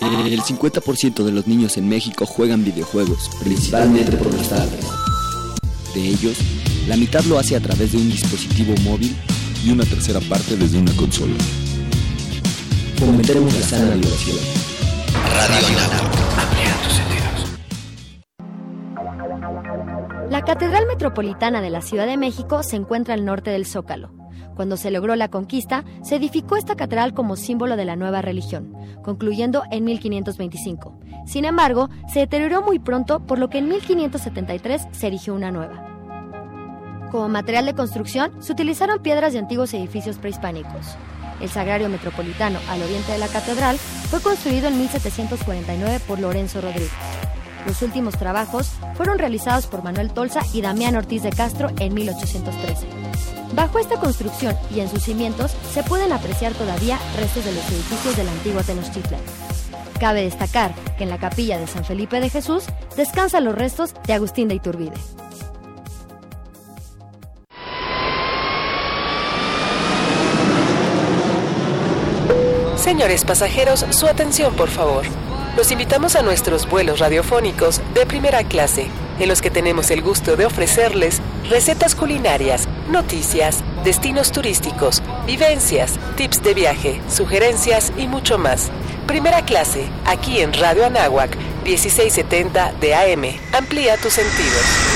El 50% de los niños en México juegan videojuegos, principalmente por los tablets. De ellos, la mitad lo hace a través de un dispositivo móvil y una tercera parte desde una consola. Fomentemos la sana diversión. Radio. La Catedral Metropolitana de la Ciudad de México se encuentra al norte del Zócalo. Cuando se logró la conquista, se edificó esta catedral como símbolo de la nueva religión, concluyendo en 1525. Sin embargo, se deterioró muy pronto, por lo que en 1573 se erigió una nueva. Como material de construcción, se utilizaron piedras de antiguos edificios prehispánicos. El Sagrario Metropolitano, al oriente de la catedral, fue construido en 1749 por Lorenzo Rodríguez. Los últimos trabajos fueron realizados por Manuel Tolsa y Damián Ortiz de Castro en 1813. Bajo esta construcción y en sus cimientos se pueden apreciar todavía restos de los edificios de la antigua Tenochtitlan. Cabe destacar que en la capilla de San Felipe de Jesús descansan los restos de Agustín de Iturbide. Señores pasajeros, su atención por favor. Los invitamos a nuestros vuelos radiofónicos de primera clase, en los que tenemos el gusto de ofrecerles recetas culinarias, noticias, destinos turísticos, vivencias, tips de viaje, sugerencias y mucho más. Primera clase, aquí en Radio Anáhuac, 1670 de AM. Amplía tus sentidos.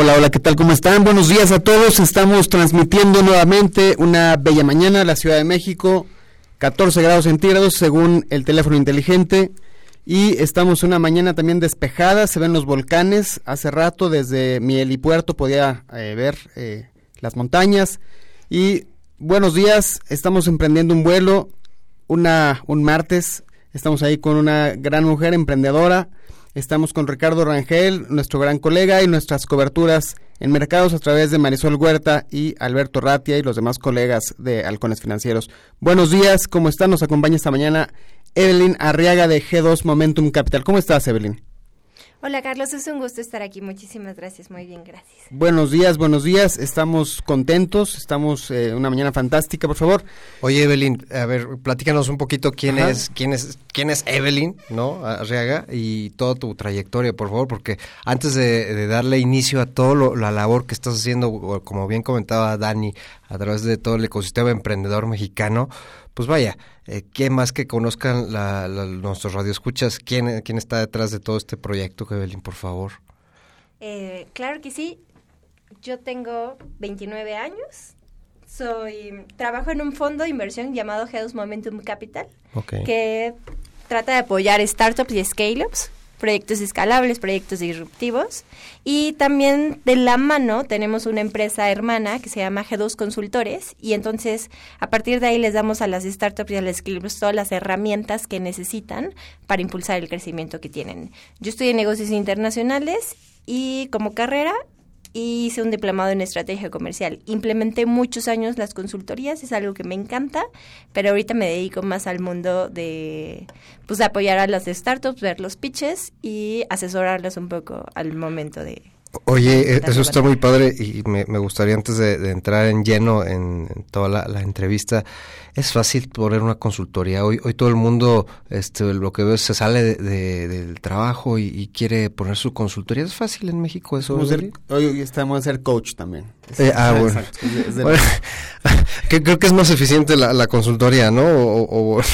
Hola, hola, ¿qué tal? ¿Cómo están? Buenos días a todos. Estamos transmitiendo nuevamente una bella mañana a la Ciudad de México, 14 grados centígrados según el teléfono inteligente. Y estamos una mañana también despejada, se ven los volcanes. Hace rato desde mi helipuerto podía eh, ver eh, las montañas. Y buenos días, estamos emprendiendo un vuelo, una, un martes. Estamos ahí con una gran mujer emprendedora. Estamos con Ricardo Rangel, nuestro gran colega, y nuestras coberturas en mercados a través de Marisol Huerta y Alberto Ratia y los demás colegas de Halcones Financieros. Buenos días, ¿cómo están? Nos acompaña esta mañana Evelyn Arriaga de G2 Momentum Capital. ¿Cómo estás, Evelyn? Hola Carlos, es un gusto estar aquí. Muchísimas gracias, muy bien, gracias. Buenos días, buenos días. Estamos contentos, estamos eh, una mañana fantástica, por favor. Oye Evelyn, a ver, platícanos un poquito quién Ajá. es, quién es, quién es Evelyn, ¿no? Arriaga y toda tu trayectoria, por favor, porque antes de, de darle inicio a toda la labor que estás haciendo, como bien comentaba Dani, a través de todo el ecosistema emprendedor mexicano, pues vaya, eh, ¿qué más que conozcan la, la, nuestros radioescuchas? ¿Quién, ¿Quién está detrás de todo este proyecto, Evelyn, por favor? Eh, claro que sí. Yo tengo 29 años, Soy, trabajo en un fondo de inversión llamado Health Momentum Capital, Ok. que trata de apoyar startups y scale-ups, proyectos escalables, proyectos disruptivos. Y también de la mano tenemos una empresa hermana que se llama G2 Consultores. Y entonces, a partir de ahí les damos a las startups y a las scale-ups todas las herramientas que necesitan para impulsar el crecimiento que tienen. Yo estoy en negocios internacionales y como carrera y hice un diplomado en estrategia comercial. Implementé muchos años las consultorías, es algo que me encanta, pero ahorita me dedico más al mundo de pues apoyar a las startups, ver los pitches y asesorarlas un poco al momento de Oye, Dale, eso está muy padre y me, me gustaría antes de, de entrar en lleno en, en toda la, la entrevista, es fácil poner una consultoría. Hoy, hoy todo el mundo, este, lo que veo es se sale de- de- del trabajo y, y quiere poner su consultoría. ¿Es fácil en México eso? Ser- Eli? hoy estamos a ser coach también. Eh, ah, bueno. Exacto, es de- es de- Bueno, que creo que es más eficiente la, la consultoría, ¿no? O, o-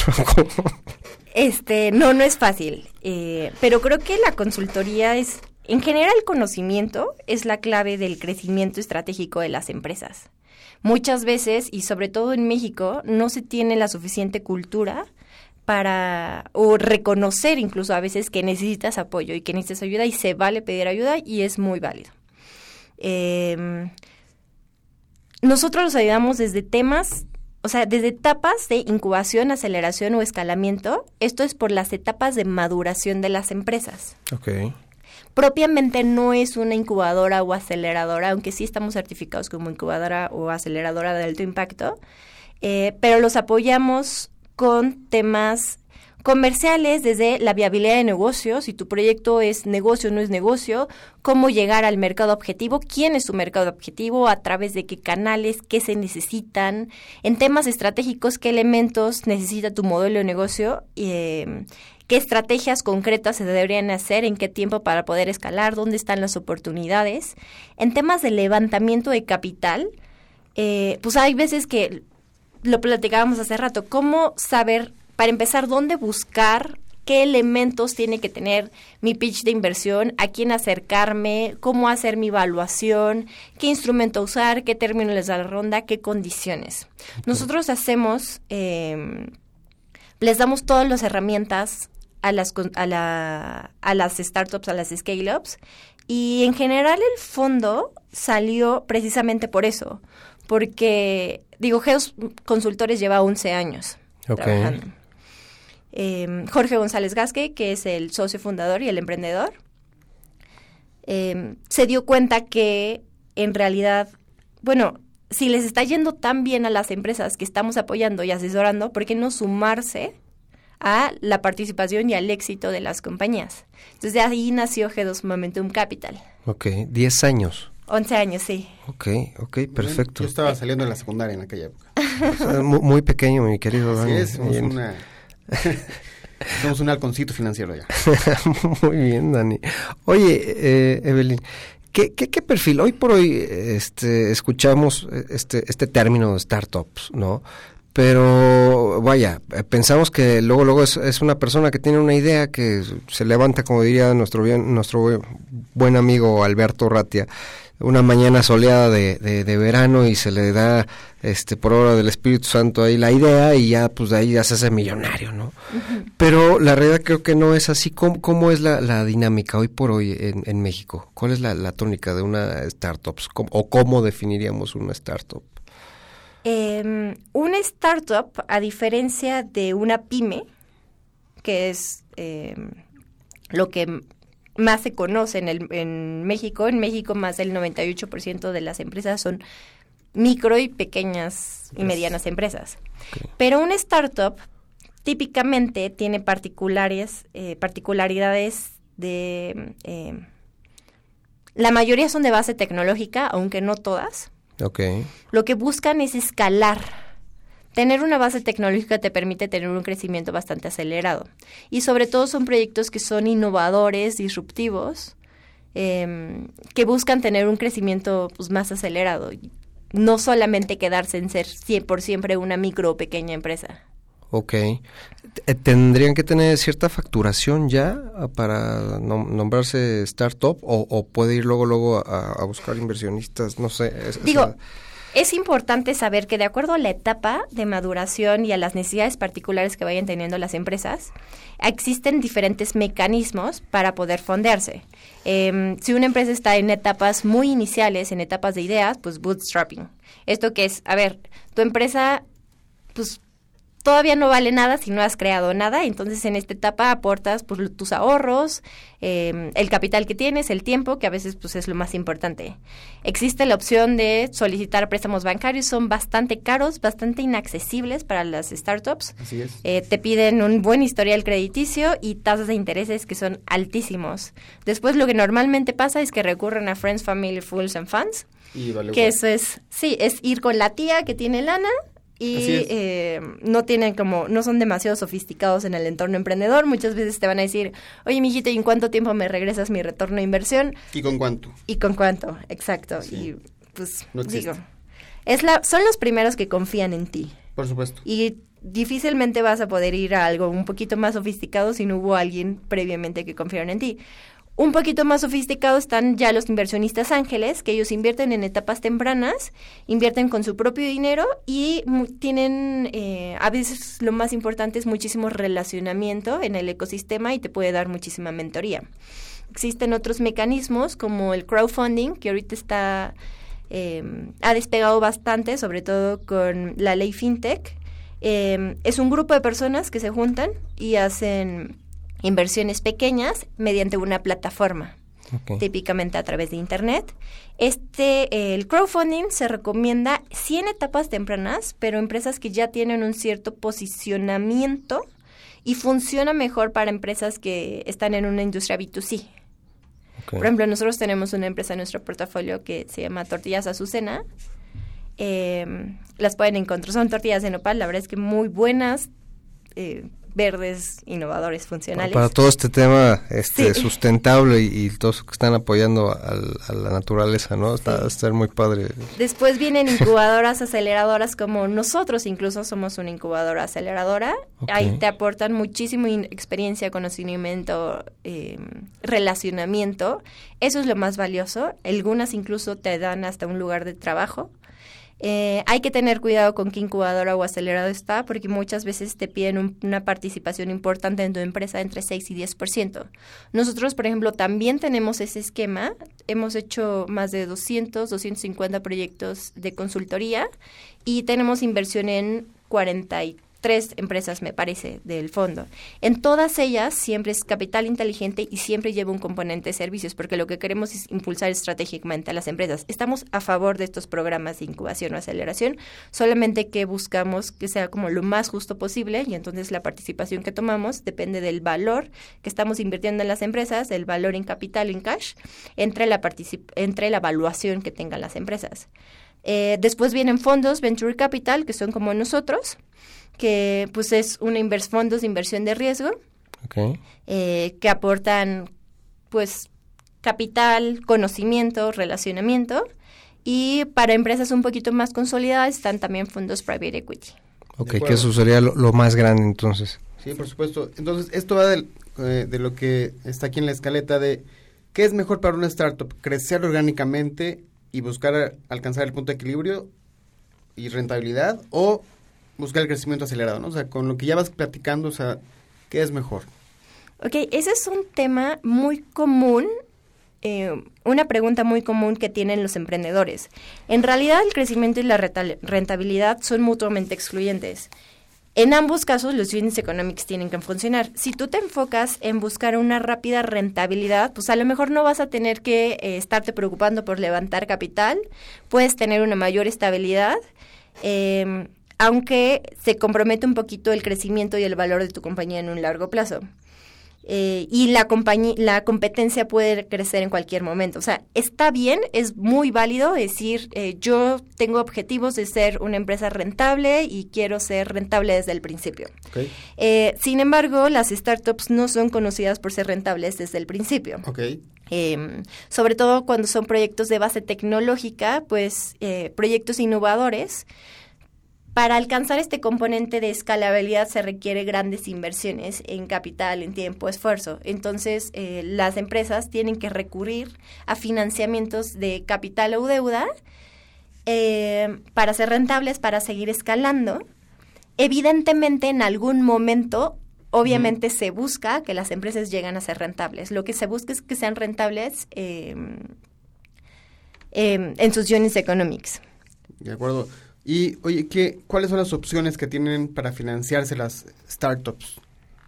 Este, no, no es fácil, eh, pero creo que la consultoría es, en general, conocimiento es la clave del crecimiento estratégico de las empresas. Muchas veces, y sobre todo en México, no se tiene la suficiente cultura para, o reconocer incluso a veces que necesitas apoyo y que necesitas ayuda y se vale pedir ayuda y es muy válido. Em, nosotros los ayudamos desde temas, o sea, desde etapas de incubación, aceleración o escalamiento. Esto es por las etapas de maduración de las empresas. ok. Propiamente no es una incubadora o aceleradora, aunque sí estamos certificados como incubadora o aceleradora de alto impacto, eh, pero los apoyamos con temas comerciales desde la viabilidad de negocios, si tu proyecto es negocio o no es negocio, cómo llegar al mercado objetivo, quién es tu mercado objetivo, a través de qué canales, qué se necesitan, en temas estratégicos, qué elementos necesita tu modelo de negocio, eh, qué estrategias concretas se deberían hacer, en qué tiempo para poder escalar, dónde están las oportunidades. En temas de levantamiento de capital, eh, pues hay veces que lo platicábamos hace rato, cómo saber, para empezar, dónde buscar, qué elementos tiene que tener mi pitch de inversión, a quién acercarme, cómo hacer mi evaluación, qué instrumento usar, qué término les da la ronda, qué condiciones. Nosotros hacemos, eh, les damos todas las herramientas a las, a, la- a las startups, a las scale-ups, y en general el fondo salió precisamente por eso, porque, digo, Geos Consultores lleva 11 años Ok. trabajando. Eh, Jorge González Gasque, que es el socio fundador y el emprendedor, eh, se dio cuenta que en realidad, bueno, si les está yendo tan bien a las empresas que estamos apoyando y asesorando, ¿por qué no sumarse a la participación y al éxito de las compañías? Entonces de ahí nació G2 Momentum Capital. Ok, 10 años. 11 años, sí. Ok, ok, perfecto. Yo estaba saliendo en la secundaria en aquella época. Sea, mu- muy, pequeño, mi querido Así Dani. es, somos Bien. una... somos un halconcito financiero ya. Muy bien, Dani. Oye, eh, Evelyn, ¿qué, qué, qué perfil? Hoy por hoy este, escuchamos eh, este, este término de startups, ¿no? Pero vaya, eh, pensamos que luego luego es, es una persona que tiene una idea que se levanta, como diría nuestro bien, nuestro buen- amigo Alberto Ratia, una mañana soleada de, de, de verano y se le da este por obra del Espíritu Santo ahí la idea y ya pues de ahí ya se hace millonario, ¿no? Pero la realidad creo que no es así. ¿Cómo, cómo es la, la dinámica hoy por hoy en, en México? ¿Cuál es la, la tónica de una startup? ¿Cómo- ¿O cómo definiríamos una startup? Eh, una startup, a diferencia de una pyme, que es eh, lo que más se conoce en, el, en México, en México más del 98% de las empresas son micro y pequeñas y medianas empresas. Pero una startup típicamente tiene particulares, eh, particularidades de... eh, la mayoría son de base tecnológica, aunque no todas. Lo que buscan es escalar. Tener una base tecnológica te permite tener un crecimiento bastante acelerado. Y sobre todo son proyectos que son innovadores, disruptivos, em, que buscan tener un crecimiento pues, más acelerado. No solamente quedarse en ser por siempre una micro o pequeña empresa. Ok. T- ¿Tendrían que tener cierta facturación ya ah, para nom- nombrarse startup o, o puede ir luego luego a, a buscar inversionistas? No sé. es- Digo, esa- es importante saber que de acuerdo a la etapa de maduración y a las necesidades particulares que vayan teniendo las empresas, existen diferentes mecanismos para poder fondearse. Em, si una empresa está en etapas muy iniciales, en etapas de ideas, pues bootstrapping. Esto que es, a ver, tu empresa, pues todavía no vale nada si no has creado nada, entonces en esta etapa aportas pues, tus ahorros, eh, el capital que tienes, el tiempo, que a veces pues es lo más importante. Existe la opción de solicitar préstamos bancarios, son bastante caros, bastante inaccesibles para las startups. Así es. Eh, te piden un buen historial crediticio y tasas de intereses que son altísimos. Después lo que normalmente pasa es que recurren a Friends, Family, Fools and Funds. Y vale que igual. eso es, sí, es ir con la tía que tiene lana y eh, no tienen como, no son demasiado sofisticados en el entorno emprendedor. Muchas veces te van a decir, oye, mijito, ¿y en cuánto tiempo me regresas mi retorno de inversión? ¿Y con cuánto? ¿Y con cuánto? Exacto. Y pues, No digo, es la, son los primeros que confían en ti. Por supuesto. Y difícilmente vas a poder ir a algo un poquito más sofisticado si no hubo alguien previamente que confiaron en ti. Un poquito más sofisticado están ya los inversionistas ángeles, que ellos invierten en etapas tempranas, invierten con su propio dinero y tienen, eh, a veces lo más importante es muchísimo relacionamiento en el ecosistema y te puede dar muchísima mentoría. Existen otros mecanismos como el crowdfunding, que ahorita está, eh, ha despegado bastante, sobre todo con la ley FinTech. Eh, es un grupo de personas que se juntan y hacen inversiones pequeñas mediante una plataforma, típicamente a través de Internet. Este, eh, el crowdfunding se recomienda sí en etapas tempranas, pero empresas que ya tienen un cierto posicionamiento y funciona mejor para empresas que están en una industria B2C. Por ejemplo, nosotros tenemos una empresa en nuestro portafolio que se llama Tortillas Azucena. Eh, las pueden encontrar, son tortillas de nopal, la verdad es que muy buenas, eh, verdes, innovadores, funcionales. Para todo este tema este Sí. sustentable y, y todos que están apoyando al- a la naturaleza, ¿no? Está, a estar muy padre. Después vienen incubadoras aceleradoras como nosotros, incluso somos una incubadora aceleradora. Ahí te aportan muchísimo experiencia, conocimiento, eh, relacionamiento. Eso es lo más valioso. Algunas incluso te dan hasta un lugar de trabajo. Eh, hay que tener cuidado con qué incubadora o acelerado está, porque muchas veces te piden un- una participación importante en tu empresa entre 6 y 10%. Nosotros, por ejemplo, también tenemos ese esquema. Hemos hecho más de 200, 250 proyectos de consultoría y tenemos inversión en 43 empresas, me parece, del fondo. En todas ellas siempre es capital inteligente y siempre lleva un componente de servicios, porque lo que queremos es impulsar estratégicamente a las empresas. Estamos a favor de estos programas de incubación o aceleración, solamente que buscamos que sea como lo más justo posible y entonces la participación que tomamos depende del valor que estamos invirtiendo en las empresas, el valor en capital, en cash, entre la, entre la evaluación que tengan las empresas. Eh, después vienen fondos, Venture Capital, que son como nosotros, que pues es una invers fondos de inversión de riesgo, Ok. eh, que aportan pues capital, conocimiento, relacionamiento. Y para empresas un poquito más consolidadas están también fondos private equity. Ok, que eso sería lo, lo más grande entonces. Sí, por supuesto. Entonces, esto va del- eh, de lo que está aquí en la escaleta de qué es mejor para una startup, crecer orgánicamente y buscar alcanzar el punto de equilibrio y rentabilidad o buscar el crecimiento acelerado, ¿no? O sea, con lo que ya vas platicando, o sea, ¿qué es mejor? Ok, ese es un tema muy común, eh, una pregunta muy común que tienen los emprendedores. En realidad, el crecimiento y la rentabilidad son mutuamente excluyentes. En ambos casos, los units economics tienen que funcionar. Si tú te enfocas en buscar una rápida rentabilidad, pues a lo mejor no vas a tener que eh, estarte preocupando por levantar capital, puedes tener una mayor estabilidad, eh, aunque se compromete un poquito el crecimiento y el valor de tu compañía en un largo plazo. Eh, y la compañía, la competencia puede crecer en cualquier momento. O sea, está bien, es muy válido decir, eh, yo tengo objetivos de ser una empresa rentable y quiero ser rentable desde el principio. Eh, sin embargo, las startups no son conocidas por ser rentables desde el principio. Eh, sobre todo cuando son proyectos de base tecnológica, pues proyectos innovadores. Para alcanzar este componente de escalabilidad se requiere grandes inversiones en capital, en tiempo, esfuerzo. Entonces, eh, las empresas tienen que recurrir a financiamientos de capital o deuda eh, para ser rentables, para seguir escalando. Evidentemente, en algún momento, obviamente se busca que las empresas lleguen a ser rentables. Lo que se busca es que sean rentables eh, eh, en sus units economics. De acuerdo. Y, oye, ¿qué, ¿cuáles son las opciones que tienen para financiarse las startups?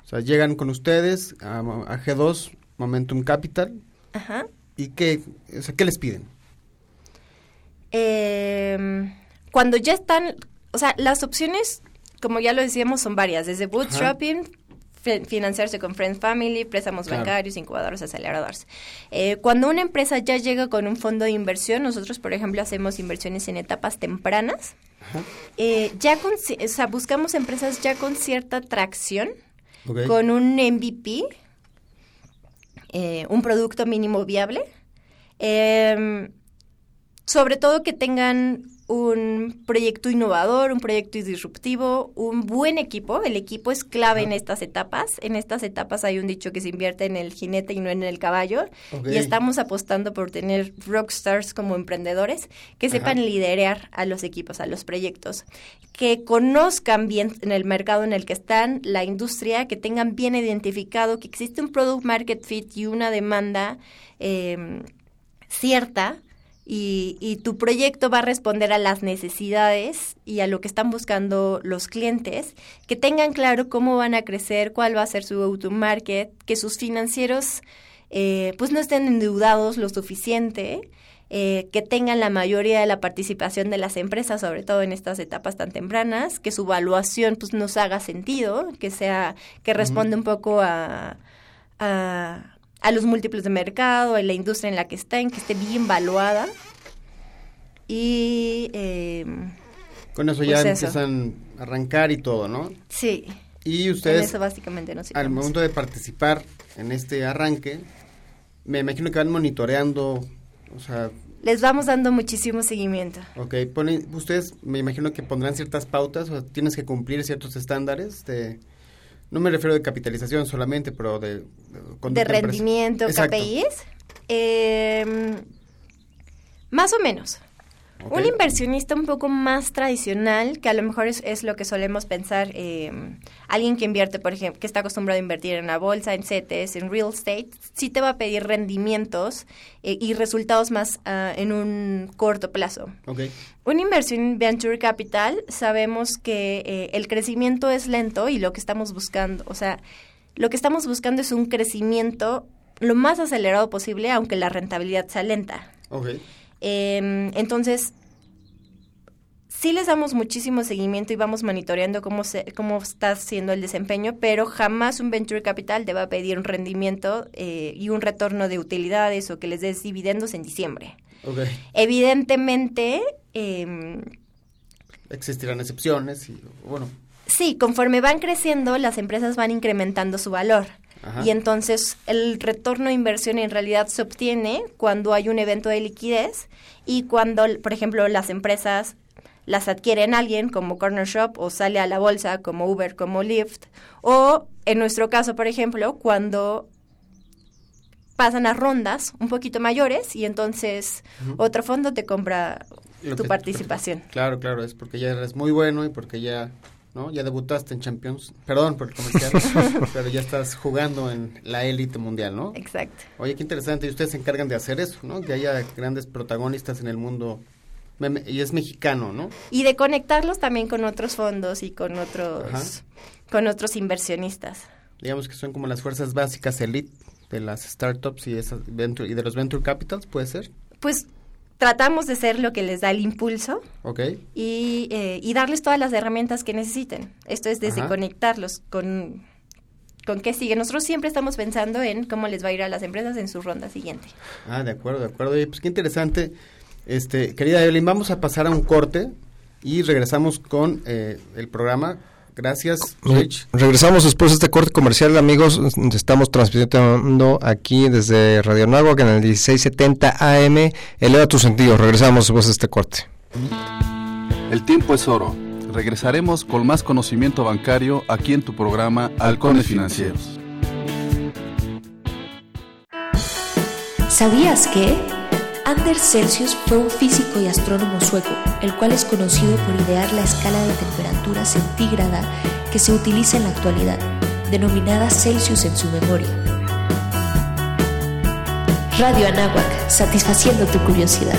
O sea, llegan con ustedes a, a G2, Momentum Capital, Ajá. ¿y qué, o sea, qué les piden? Eh, cuando ya están, o sea, las opciones, como ya lo decíamos, son varias, desde bootstrapping, fi- financiarse con Friends Family, préstamos Claro. bancarios, incubadores, aceleradores. Eh, cuando una empresa ya llega con un fondo de inversión, nosotros, por ejemplo, hacemos inversiones en etapas tempranas. Eh, ya con, ci- o sea, buscamos empresas ya con cierta tracción, con un MVP, eh, un producto mínimo viable. Em, sobre todo que tengan un proyecto innovador, un proyecto disruptivo, un buen equipo. El equipo es clave en estas etapas. En estas etapas hay un dicho que se invierte en el jinete y no en el caballo. Y estamos apostando por tener rockstars como emprendedores que Ajá. sepan liderar a los equipos, a los proyectos, que conozcan bien en el mercado en el que están, la industria, que tengan bien identificado que existe un product market fit y una demanda eh, cierta y, y tu proyecto va a responder a las necesidades y a lo que están buscando los clientes, que tengan claro cómo van a crecer, cuál va a ser su go-to-market, que sus financieros eh, pues no estén endeudados lo suficiente, eh, que tengan la mayoría de la participación de las empresas, sobre todo en estas etapas tan tempranas, que su evaluación pues nos haga sentido, que sea, que responda un poco a, a, a los múltiplos de mercado, a la industria en la que estén, que esté bien valuada. Y eh, Con eso Pues ya eso. empiezan a arrancar y todo, ¿no? sí, Y en ustedes, eso básicamente nos al momento de participar en este arranque, me imagino que van monitoreando, o sea, Les vamos dando muchísimo seguimiento. ok, ponen, ustedes me imagino que pondrán ciertas pautas, o sea, tienes que cumplir ciertos estándares de, no me refiero de capitalización solamente, pero de... De, de rendimiento. KPIs. Eh, más o menos. Un inversionista un poco más tradicional, que a lo mejor es, es lo que solemos pensar, eh, alguien que invierte, por ejemplo, que está acostumbrado a invertir en la bolsa, en CETES, en real estate, sí te va a pedir rendimientos eh, y resultados más ah, en un corto plazo. Ok. Una inversión en venture capital, sabemos que eh, el crecimiento es lento y lo que estamos buscando, o sea, lo que estamos buscando es un crecimiento lo más acelerado posible, aunque la rentabilidad sea lenta. Eh, entonces, sí les damos muchísimo seguimiento y vamos monitoreando cómo, se, cómo está siendo el desempeño, pero jamás un venture capital te va a pedir un rendimiento eh, y un retorno de utilidades o que les des dividendos en diciembre. Evidentemente, eh, Existirán excepciones y, bueno, sí, conforme van creciendo, las empresas van incrementando su valor. Ajá. Y entonces el retorno de inversión en realidad se obtiene cuando hay un evento de liquidez y cuando, por ejemplo, las empresas las adquieren alguien como Corner Shop o sale a la bolsa como Uber, como Lyft o en nuestro caso, por ejemplo, cuando pasan a rondas un poquito mayores y entonces otro fondo te compra Lo tu que- participación. Claro, claro, es porque ya eres muy bueno y porque ya, ¿no? Ya debutaste en Champions. Perdón por el comercial, pero ya estás jugando en la élite mundial, ¿no? Exacto. Oye, qué interesante. Y ustedes se encargan de hacer eso, ¿no? Que haya grandes protagonistas en el mundo. Y es mexicano, ¿no? Y de conectarlos también con otros fondos y con otros Ajá. con otros inversionistas. Digamos que son como las fuerzas básicas elite de las startups y, esas venture, y de los venture capitals, ¿puede ser? Pues tratamos de ser lo que les da el impulso Ok. y, eh, y darles todas las herramientas que necesiten. Esto es desde Ajá. conectarlos con con qué sigue. Nosotros siempre estamos pensando en cómo les va a ir a las empresas en su ronda siguiente. Ah, de acuerdo, de acuerdo. Oye, pues qué interesante. Este, querida Evelyn, vamos a pasar a un corte y regresamos con eh, el programa. Gracias, Rich. Regresamos después de este corte comercial, amigos. Estamos transmitiendo aquí desde Radio Náhuac en el 1670 AM. Eleva tus sentidos. Regresamos después de este corte. El tiempo es oro. Regresaremos con más conocimiento bancario aquí en tu programa Halcones Financieros. ¿Sabías que? Anders Celsius fue un físico y astrónomo sueco, el cual es conocido por idear la escala de temperatura centígrada que se utiliza en la actualidad, denominada Celsius en su memoria. Radio Anáhuac, satisfaciendo tu curiosidad.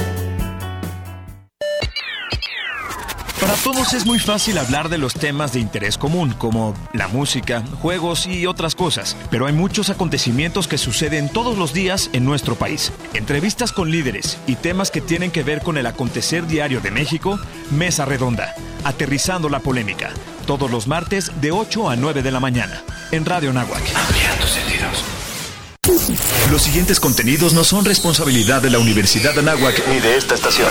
Para todos es muy fácil hablar de los temas de interés común, como la música, juegos y otras cosas, pero hay muchos acontecimientos que suceden todos los días en nuestro país. Entrevistas con líderes y temas que tienen que ver con el acontecer diario de México, Mesa Redonda, aterrizando la polémica, todos los martes de 8 a 9 de la mañana, en Radio Nahuac. Ampliando sentidos. Los siguientes contenidos no son responsabilidad de la Universidad de Anáhuac ni de esta estación.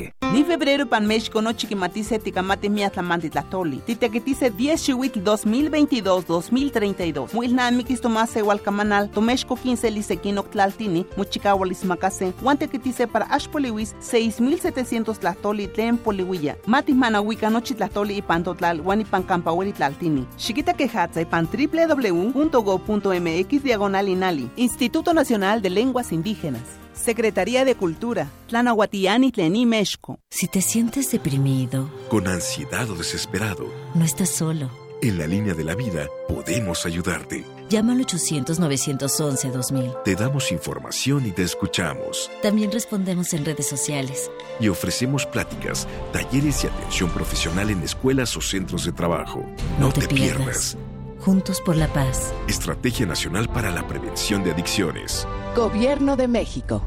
Ni febrero pan México no chiquimatice ticamate miatlamanti tlatoli. Titequetice 10 chihuitl 2022-2032. Muilnamikis tomase igualcamanal. Tomexco 15 lisequino tlaltini. Muchicahualis macase. Guantequetice para ashpoliwis 6700 tlatoli tlen polihuilla. Mati manahuica nochi tlatoli y pantotlal. Guanipan campahueli tlaltini. Chiquita quejatza y pan www.go.mx diagonal inali. Instituto Nacional de Lenguas Indígenas. Secretaría de Cultura, Tlanahuatiani Tlení Mexco. Si te sientes deprimido, con ansiedad o desesperado, no estás solo. En la línea de la vida podemos ayudarte. Llama al 800-911-2000. Te damos información y te escuchamos. También respondemos en redes sociales. Y ofrecemos pláticas, talleres y atención profesional en escuelas o centros de trabajo. No, no te, te pierdas. pierdas. Juntos por la paz. Estrategia Nacional para la Prevención de Adicciones. Gobierno de México.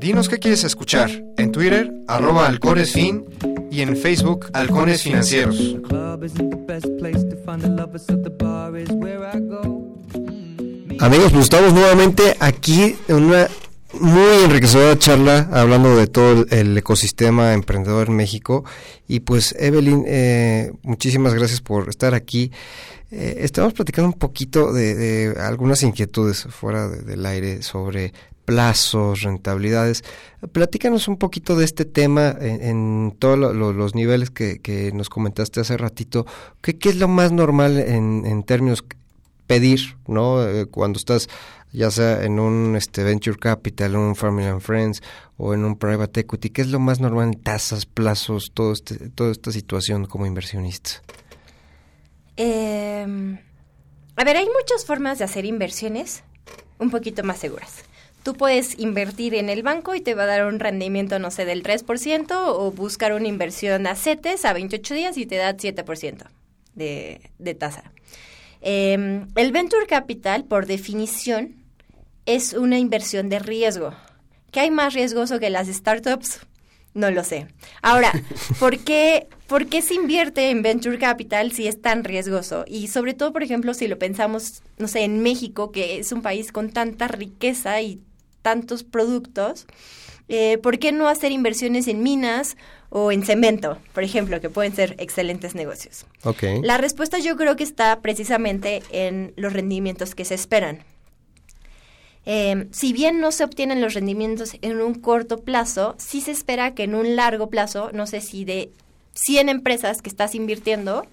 Dinos qué quieres escuchar. En Twitter, arroba halconesfin y en Facebook, Halcones Financieros. Amigos, pues estamos nuevamente aquí en una muy enriquecedora charla hablando de todo el ecosistema emprendedor en México. Y pues, Evelyn, eh, muchísimas gracias por estar aquí. Eh, estamos platicando un poquito de, algunas inquietudes fuera de, del aire sobre plazos, rentabilidades. Platícanos un poquito de este tema en, todos lo, lo, los niveles que, que, nos comentaste hace ratito. ¿Qué, qué es lo más normal en, en términos pedir, ¿no? Eh, cuando estás ya sea en un este, venture capital, un family and friends o en un private equity, ¿qué es lo más normal tasas, plazos, todo este, toda esta situación como inversionista? Eh, a ver, hay muchas formas de hacer inversiones un poquito más seguras. Tú puedes invertir en el banco y te va a dar un rendimiento, no sé, del 3% o buscar una inversión a CETES a 28 días y te da 7% de, de tasa. Eh, el venture capital, por definición, es una inversión de riesgo. ¿Qué hay más riesgoso que las startups? No lo sé. Ahora, ¿por qué, ¿por qué se invierte en venture capital si es tan riesgoso? Y sobre todo, por ejemplo, si lo pensamos, no sé, en México, que es un país con tanta riqueza y tantos productos, eh, ¿por qué no hacer inversiones en minas o en cemento, por ejemplo, que pueden ser excelentes negocios? Okay. La respuesta yo creo que está precisamente en los rendimientos que se esperan. Eh, si bien no se obtienen los rendimientos en un corto plazo, sí se espera que en un largo plazo, no sé si de 100 empresas que estás invirtiendo,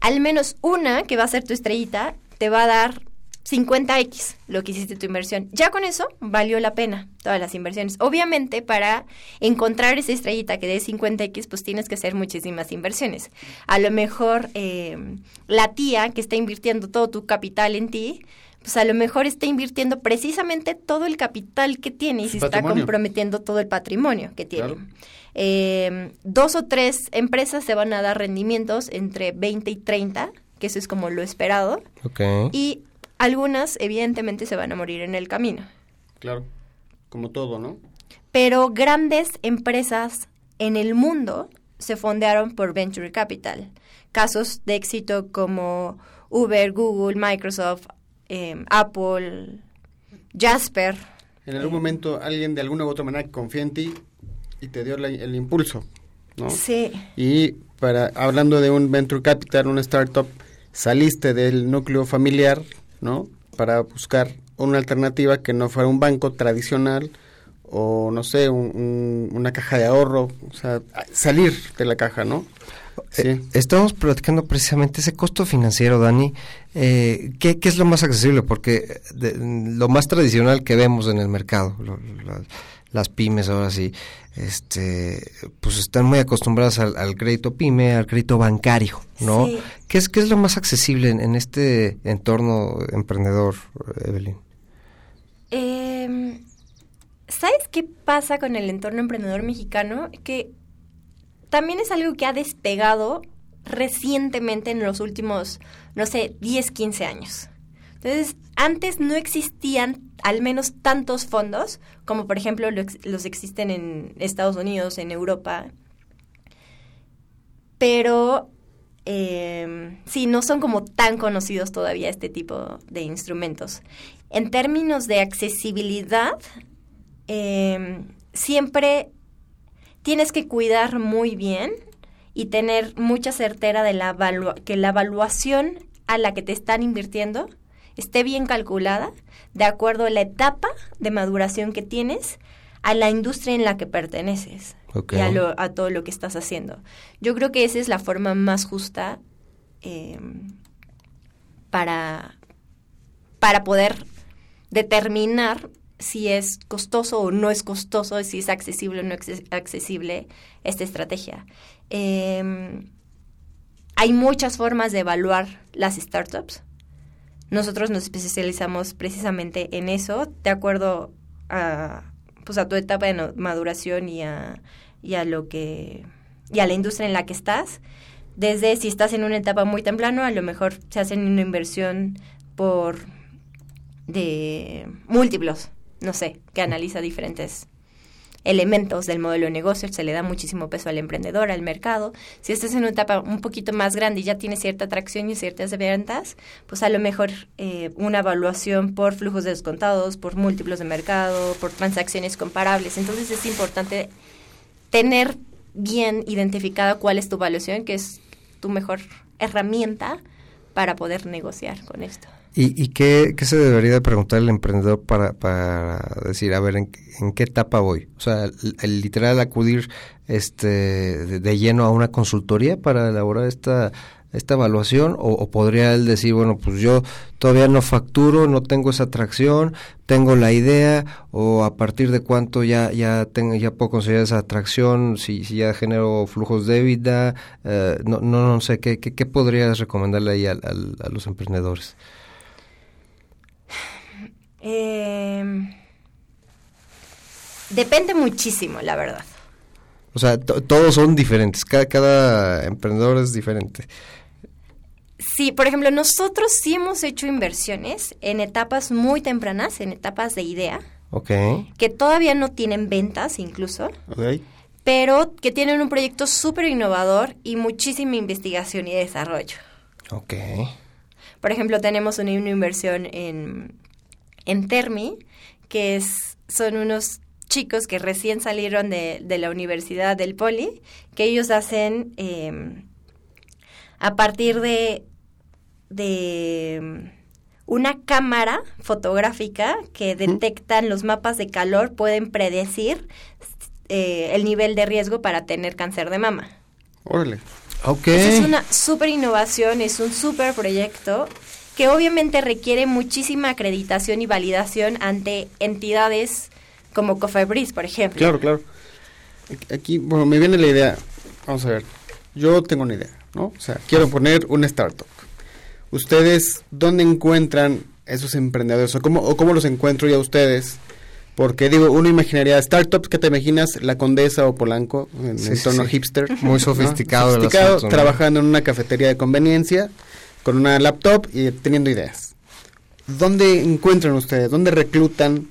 al menos una que va a ser tu estrellita te va a dar 50x lo que hiciste tu inversión. Ya con eso valió la pena todas las inversiones. Obviamente para encontrar esa estrellita que dé 50x, pues tienes que hacer muchísimas inversiones. A lo mejor eh, la tía que está invirtiendo todo tu capital en ti, pues a lo mejor está invirtiendo precisamente todo el capital que tiene y se está comprometiendo todo el patrimonio que tiene. Claro. Eh, dos o tres empresas se van a dar rendimientos entre 20 y 30, que eso es como lo esperado. Okay. Y algunas, evidentemente, se van a morir en el camino. Claro, como todo, ¿no? Pero grandes empresas en el mundo se fondearon por Venture Capital. Casos de éxito como Uber, Google, Microsoft, em, Apple, Jasper. En algún momento alguien de alguna u otra manera confía en ti y te dio la- el impulso, ¿no? Sí. Y para hablando de un venture capital, una startup, saliste del núcleo familiar, ¿no? Para buscar una alternativa que no fuera un banco tradicional o no sé, un- un- una caja de ahorro, o sea, salir de la caja, ¿no? Eh, estamos platicando precisamente ese costo financiero, Dani. Eh, ¿qué, qué es lo más accesible? Porque de- lo más tradicional que vemos en el mercado, lo- las pymes ahora sí, este, pues están muy acostumbradas al, al crédito pyme, al crédito bancario, ¿no? Sí. ¿Qué, es, ¿Qué es lo más accesible en, en este entorno emprendedor, Evelyn? Em, ¿Sabes qué pasa con el entorno emprendedor mexicano? Que también es algo que ha despegado recientemente en los últimos, no sé, 10, 15 años. Entonces, antes no existían al menos tantos fondos como por ejemplo los existen en Estados Unidos, en Europa. Pero eh, sí, no son como tan conocidos todavía este tipo de instrumentos. En términos de accesibilidad, eh, siempre tienes que cuidar muy bien y tener mucha certera de la que la evaluación a la que te están invirtiendo esté bien calculada de acuerdo a la etapa de maduración que tienes, a la industria en la que perteneces y a, lo- a todo lo que estás haciendo. Yo creo que esa es la forma más justa eh, para, para poder determinar si es costoso o no es costoso, si es accesible o no es accesible esta estrategia. Eh, hay muchas formas de evaluar las startups. Nosotros nos especializamos precisamente en eso, de acuerdo a, pues a tu etapa de maduración y a, y a lo que y a la industria en la que estás. Desde si estás en una etapa muy temprano, a lo mejor se hace una inversión por de múltiplos, no sé, que analiza diferentes elementos del modelo de negocio, se le da muchísimo peso al emprendedor, al mercado. Si estás en una etapa un poquito más grande y ya tienes cierta atracción y ciertas ventas, pues a lo mejor eh, una evaluación por flujos de descontados, por múltiplos de mercado, por transacciones comparables. Entonces es importante tener bien identificada cuál es tu evaluación, que es tu mejor herramienta para poder negociar con esto. ¿Y, y qué, qué se debería de preguntar el emprendedor para, para decir, a ver, ¿en, en qué etapa voy? O sea, el, literal acudir este de, lleno a una consultoría para elaborar esta esta evaluación o, podría él decir, bueno, pues yo todavía no facturo, no tengo esa atracción, tengo la idea o a partir de cuánto ya ya tengo ya puedo considerar esa atracción, si, si ya genero flujos de vida, eh, no, no no sé qué qué, qué podrías recomendarle ahí al- a los emprendedores. Eh, depende muchísimo, la verdad. O sea, to- todos son diferentes, cada, cada emprendedor es diferente. Sí, por ejemplo, nosotros sí hemos hecho inversiones en etapas muy tempranas, en etapas de idea, Ok. que todavía no tienen ventas incluso, Ok. pero que tienen un proyecto súper innovador y muchísima investigación y desarrollo. Ok. Por ejemplo, tenemos una, una inversión en, en Termi, que es, son unos chicos que recién salieron de, de la Universidad del Poli, que ellos hacen eh, a partir de, de una cámara fotográfica que detectan los mapas de calor, pueden predecir eh, el nivel de riesgo para tener cáncer de mama. Órale. Ok. Esa es una súper innovación, es un súper proyecto que obviamente requiere muchísima acreditación y validación ante entidades como Cofebris, por ejemplo. Claro, claro. Aquí- bueno, me viene la idea. Vamos a ver. Yo tengo una idea, ¿no? O sea, quiero poner una startup. ¿Ustedes dónde encuentran esos emprendedores? ¿O cómo, o cómo los encuentro yo a ustedes? Porque digo, uno imaginaría startups que te imaginas la Condesa o Polanco en Sí, el entorno sí. hipster. Muy ¿no? sofisticado el Sofisticado, ¿no? trabajando en una cafetería de conveniencia, con una laptop y teniendo ideas. ¿Dónde encuentran ustedes? ¿Dónde reclutan?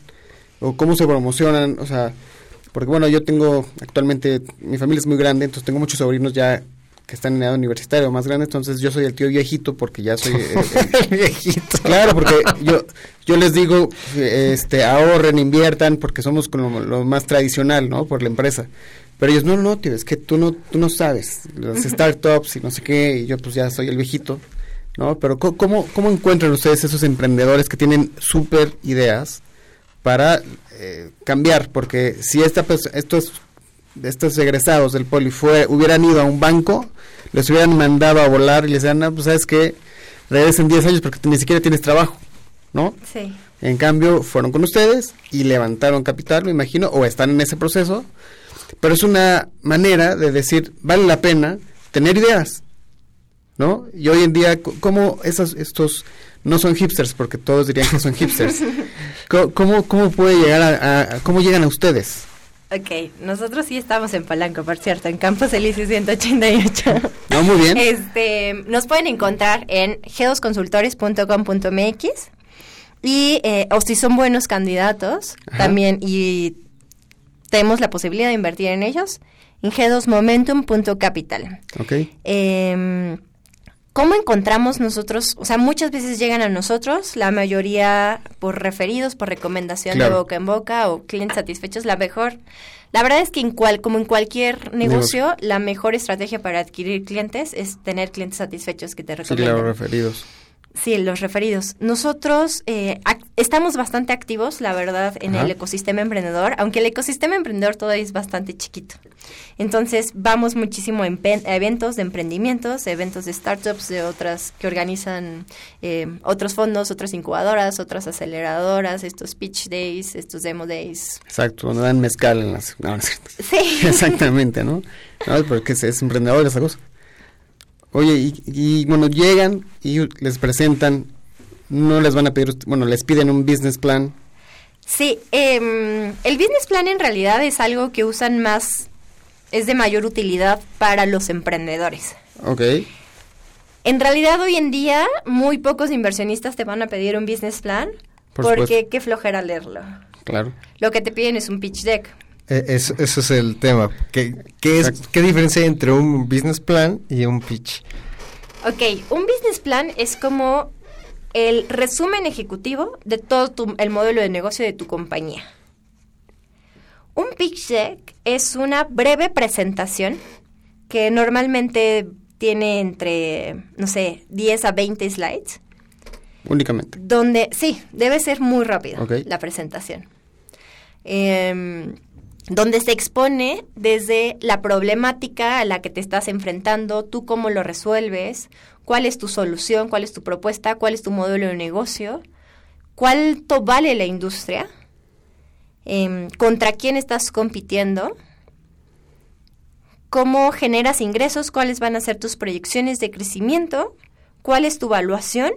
¿O cómo se promocionan? O sea, porque bueno, yo tengo actualmente, mi familia es muy grande, entonces tengo muchos sobrinos ya que están en edad universitaria o más grande, entonces yo soy el tío viejito porque ya soy el, viejito. Claro, porque yo yo les digo, este, ahorren, inviertan, porque somos como lo más tradicional, ¿no? Por la empresa. Pero ellos, no, no, tío, es que tú no, tú no sabes, las startups y no sé qué, y yo pues ya soy el viejito, ¿no? Pero ¿cómo, cómo encuentran ustedes esos emprendedores que tienen súper ideas para eh, cambiar? Porque si esta, estos, estos egresados del poli fue, hubieran ido a un banco, les hubieran mandado a volar y les decían, pues sabes que regresen 10 años porque ni siquiera tienes trabajo, ¿no? Sí. En cambio, fueron con ustedes y levantaron capital, me imagino, o están en ese proceso pero es una manera de decir, vale la pena tener ideas, ¿no? Y hoy en día, ¿cómo esos, estos no son hipsters? Porque todos dirían que son hipsters. ¿Cómo, cómo puede llegar a, cómo llegan a ustedes? Ok, nosotros sí estamos en Palanco, por cierto, en Campos Elíseos 188. No, muy bien. Este, nos pueden encontrar en gedosconsultores.com.mx y eh, o si son buenos candidatos también y tenemos la posibilidad de invertir en ellos en g2momentum.capital. Ok. Eh, ¿Cómo encontramos nosotros? O sea, muchas veces llegan a nosotros, la mayoría por referidos, por recomendación de boca en boca o clientes satisfechos, la mejor. La verdad es que en cual, como en cualquier negocio, la mejor estrategia para adquirir clientes es tener clientes satisfechos que te recomienden. Sí, claro, referidos. Sí, los referidos. Nosotros eh, estamos bastante activos, la verdad, en el ecosistema emprendedor, aunque el ecosistema emprendedor todavía es bastante chiquito. Entonces, vamos muchísimo a eventos de emprendimientos, eventos de startups, de otras que organizan eh, otros fondos, otras incubadoras, otras aceleradoras, estos pitch days, estos demo days. Exacto, donde dan mezcal en las... sí. Exactamente, ¿no? no porque es, es emprendedor esa cosa. Oye, y, bueno, llegan y les presentan, no les van a pedir, bueno, les piden un business plan. Sí, em, el business plan en realidad es algo que usan más, es de mayor utilidad para los emprendedores. Ok. En realidad hoy en día muy pocos inversionistas te van a pedir un business plan porque qué flojera leerlo. Claro. Lo que te piden es un pitch deck. E, eso, es el tema. ¿Qué, qué, es, ¿Qué diferencia hay entre un business plan y un pitch? Ok, un business plan es como el resumen ejecutivo de todo el modelo de negocio de tu compañía. Un pitch deck es una breve presentación que normalmente tiene entre, no sé, 10 a 20 slides. Únicamente. Donde, sí, debe ser muy rápido la presentación. Eh, donde se expone desde la problemática a la que te estás enfrentando, tú cómo lo resuelves, cuál es tu solución, cuál es tu propuesta, cuál es tu modelo de negocio, cuánto vale la industria, em, contra quién estás compitiendo, cómo generas ingresos, cuáles van a ser tus proyecciones de crecimiento, cuál es tu evaluación,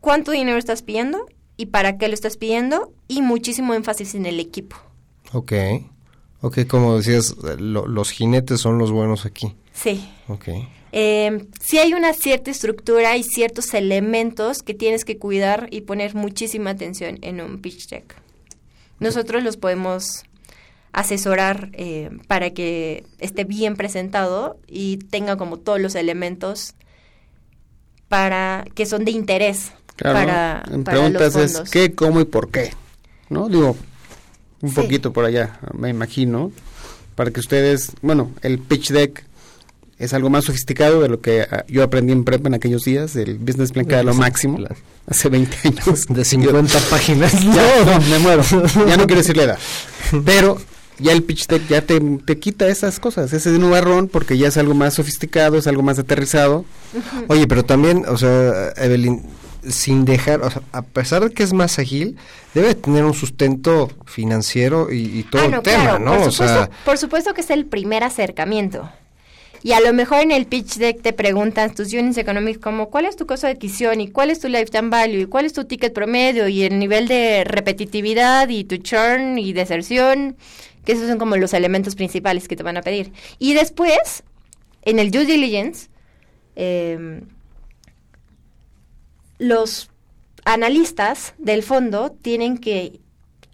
cuánto dinero estás pidiendo y para qué lo estás pidiendo y muchísimo énfasis en el equipo. Ok. Ok, como decías, los jinetes son los buenos aquí. Sí. Ok. Eh, sí hay una cierta estructura y ciertos elementos que tienes que cuidar y poner muchísima atención en un pitch deck. Nosotros los podemos asesorar eh, para que esté bien presentado y tenga como todos los elementos para que son de interés para, para los fondos. es qué, cómo y por qué. ¿No? Digo, un poquito por allá, me imagino, para que ustedes, bueno, el pitch deck es algo más sofisticado de lo que ah, yo aprendí en prep en aquellos días, el business plan que era lo máximo, hace 20 años. De 50 páginas. Ya, no, me muero, ya no quiero decirle edad. Pero ya el pitch deck ya te, te quita esas cosas, ese nubarrón, porque ya es algo más sofisticado, es algo más aterrizado. Oye, pero también, o sea, Evelyn, sin dejar, o sea, a pesar de que es más ágil, debe tener un sustento financiero y, todo ah, el tema, ¿no? Por supuesto, por supuesto que es el primer acercamiento. Y a lo mejor en el pitch deck te preguntan tus units economics como cuál es tu costo de adquisición y cuál es tu lifetime value y cuál es tu ticket promedio y el nivel de repetitividad y tu churn y deserción, que esos son como los elementos principales que te van a pedir. Y después, en el due diligence, eh, los analistas del fondo tienen que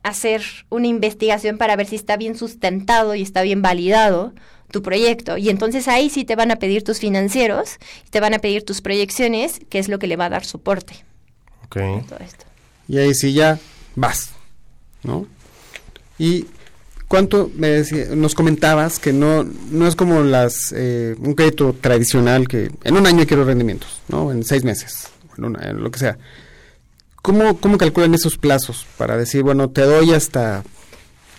hacer una investigación para ver si está bien sustentado y está bien validado tu proyecto. Y entonces ahí sí te van a pedir tus financieros, te van a pedir tus proyecciones, que es lo que le va a dar soporte. Ok. Todo esto. Y ahí sí ya vas, ¿no? Y cuánto me decía- nos comentabas que no no es como las eh, un crédito tradicional que en un año quiero rendimientos, ¿no? En seis meses, en, una- en lo que sea. ¿Cómo, ¿Cómo calculan esos plazos para decir, bueno, te doy hasta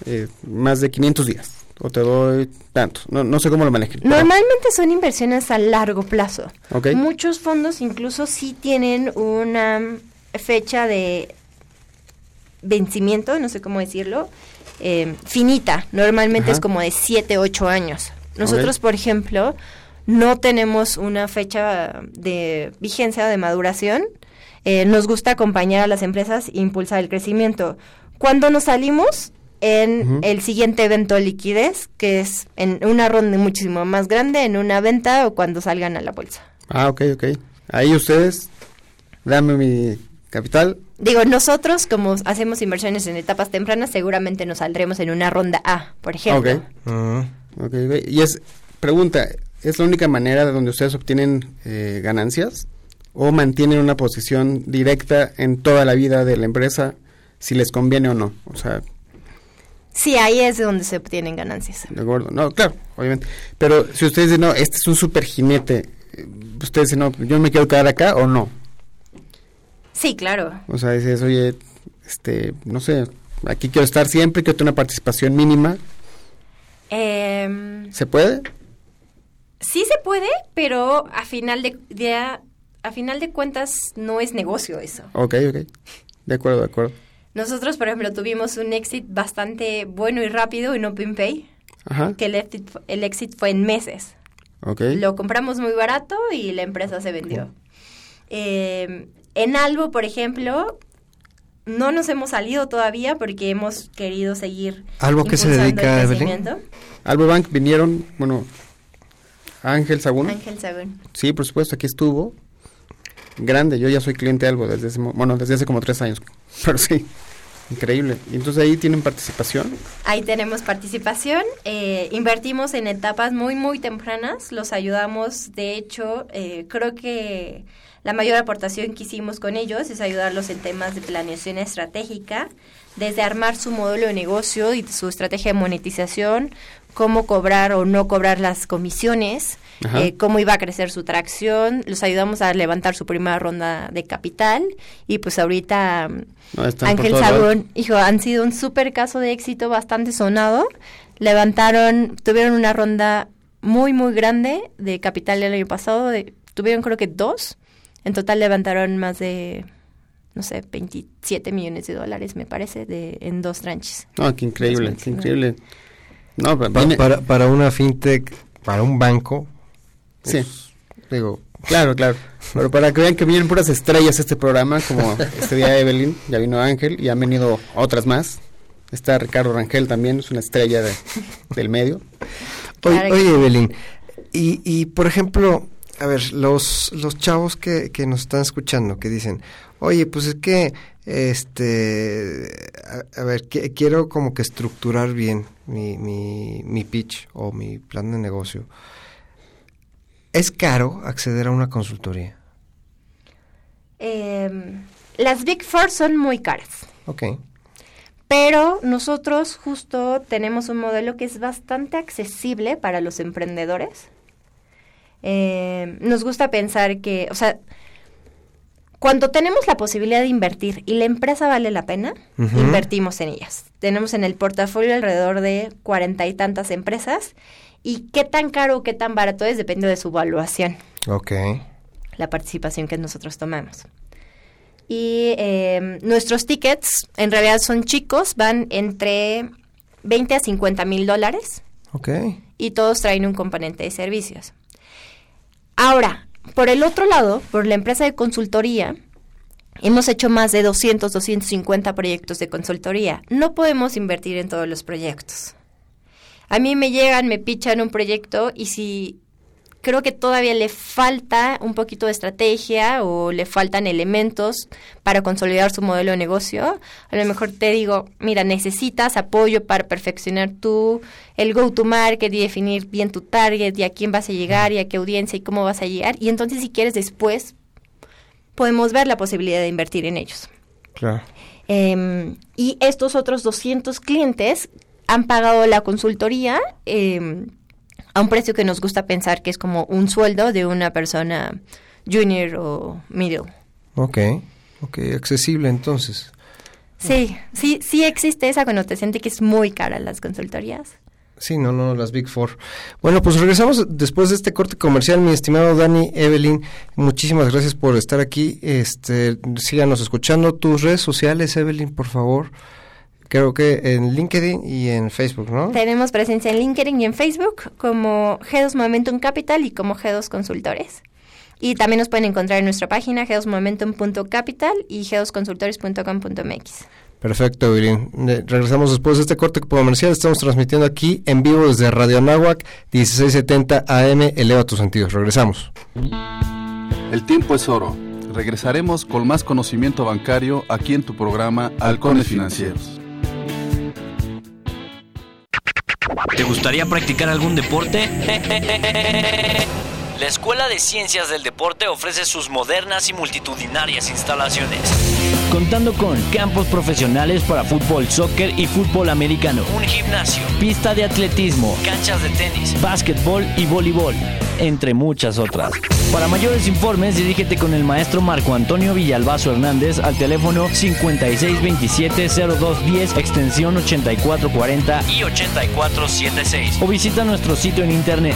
eh, más de 500 días o te doy tantos? No, no sé cómo lo manejen. pero- Normalmente son inversiones a largo plazo. Ok. Muchos fondos incluso sí tienen una fecha de vencimiento, no sé cómo decirlo, eh, finita. Normalmente Ajá. es como de 7, 8 años. Nosotros, Ok. por ejemplo, no tenemos una fecha de vigencia de maduración. Eh, nos gusta acompañar a las empresas e impulsar el crecimiento. Cuando nos salimos en el siguiente evento de liquidez, que es en una ronda muchísimo más grande, en una venta o cuando salgan a la bolsa. Ah, ok, ok. Ahí ustedes, dame mi capital. Digo, nosotros como hacemos inversiones en etapas tempranas, seguramente nos saldremos en una ronda A, por ejemplo. Ok. Ok, ok. Y es, pregunta, ¿es la única manera de donde ustedes obtienen eh, ganancias? ¿O mantienen una posición directa en toda la vida de la empresa, si les conviene o no? O sea, Sí, ahí es donde se obtienen ganancias. de acuerdo. No, claro, obviamente. Pero si ustedes dicen, no, este es un super jinete, eh, ustedes dicen, no, yo me quiero quedar acá o no. Sí, claro. O sea, dices, oye, este, no sé, aquí quiero estar siempre, quiero tener una participación mínima. Em, ¿Se puede? Sí se puede, pero a final de, de- a final de cuentas no es negocio eso. Ok, ok. De acuerdo, de acuerdo. Nosotros, por ejemplo, tuvimos un exit bastante bueno y rápido en OpenPay, Ajá. que el exit, el exit fue en meses. Ok. Lo compramos muy barato y la empresa se vendió. Eh, en Albo, por ejemplo, no nos hemos salido todavía porque hemos querido seguir ¿Albo qué se dedica, crecimiento. Albo Bank vinieron, bueno, Ángel Sagún. Ángel Sagún. Sí, por supuesto, aquí estuvo. Grande, yo ya soy cliente de Albo desde ese, bueno, desde hace como tres años. Pero sí, increíble. Y entonces ahí tienen participación. Ahí tenemos participación. eh, invertimos en etapas muy, muy tempranas. Los ayudamos. De hecho, eh, creo que la mayor aportación que hicimos con ellos es ayudarlos en temas de planeación estratégica, desde armar su modelo de negocio y su estrategia de monetización, cómo cobrar o no cobrar las comisiones, eh, cómo iba a crecer su tracción. Los ayudamos a levantar su primera ronda de capital y pues ahorita No, Ángel. Sagún, hijo, han sido un súper caso de éxito bastante sonado. Levantaron, tuvieron una ronda muy, muy grande de capital el año pasado. de- tuvieron creo que dos. En total levantaron más de, no sé, 27 millones de dólares, me parece, de, en dos tranches. No, qué increíble, qué increíble. No, Pa- para, para una fintech, para un banco, Sí, digo, claro, claro. Pero para que vean que vienen puras estrellas este programa, como este día Evelyn, ya vino Ángel y han venido otras más. Está Ricardo Rangel también, es una estrella de- del medio. Oye, oye. Evelyn, y, y por ejemplo, a ver, los, los chavos que, que nos están escuchando, que dicen, oye, pues es que, este, a, a ver, que- quiero como que estructurar bien mi, mi, mi pitch o mi plan de negocio. ¿Es caro acceder a una consultoría? Eh, las Big Four son muy caras. Ok. Pero nosotros justo tenemos un modelo que es bastante accesible para los emprendedores. Eh, nos gusta pensar que, o sea, cuando tenemos la posibilidad de invertir y la empresa vale la pena, invertimos en ellas. Tenemos en el portafolio alrededor de cuarenta y tantas empresas y qué tan caro o qué tan barato es depende de su valuación Ok. la participación que nosotros tomamos. Y eh, nuestros tickets en realidad son chicos, van entre 20 a 50 mil dólares Ok. y todos traen un componente de servicios. Ahora, por el otro lado, por la empresa de consultoría, hemos hecho más de 200, 250 proyectos de consultoría. No podemos invertir en todos los proyectos. A mí me llegan, me pichan un proyecto y si creo que todavía le falta un poquito de estrategia o le faltan elementos para consolidar su modelo de negocio. A lo mejor te digo, mira, necesitas apoyo para perfeccionar tu el go to market y definir bien tu target y a quién vas a llegar y a qué audiencia y cómo vas a llegar. Y entonces si quieres después podemos ver la posibilidad de invertir en ellos. Claro. Eh, y estos otros 200 clientes han pagado la consultoría eh, a un precio que nos gusta pensar que es como un sueldo de una persona junior o middle. Ok, ok, accesible entonces. Sí, sí, sí existe esa connotación de que es muy cara las consultorías. Sí, no, no, las Big Four. Bueno, pues regresamos después de este corte comercial, mi estimado Dani, Evelyn, muchísimas gracias por estar aquí. Este, síganos escuchando tus redes sociales, Evelyn, por favor. Creo que en LinkedIn y en Facebook, ¿no? Tenemos presencia en LinkedIn y en Facebook como G2 Momentum Capital y como G2 Consultores. Y también nos pueden encontrar en nuestra página g2momentum.capital y g2consultores.com.mx. Perfecto, Evelyn. Regresamos después de este corte comercial. Estamos transmitiendo aquí en vivo desde Radio Anáhuac, 1670 AM. Eleva tus sentidos. Regresamos. El tiempo es oro. Regresaremos con más conocimiento bancario aquí en tu programa Halcones Financieros. ¿Te gustaría practicar algún deporte? La Escuela de Ciencias del Deporte ofrece sus modernas y multitudinarias instalaciones. Contando con campos profesionales para fútbol, soccer y fútbol americano, un gimnasio, pista de atletismo, canchas de tenis, básquetbol y voleibol, entre muchas otras. Para mayores informes, dirígete con el maestro Marco Antonio Villalbazo Hernández al teléfono 5627-0210, extensión 8440 y 8476. O visita nuestro sitio en internet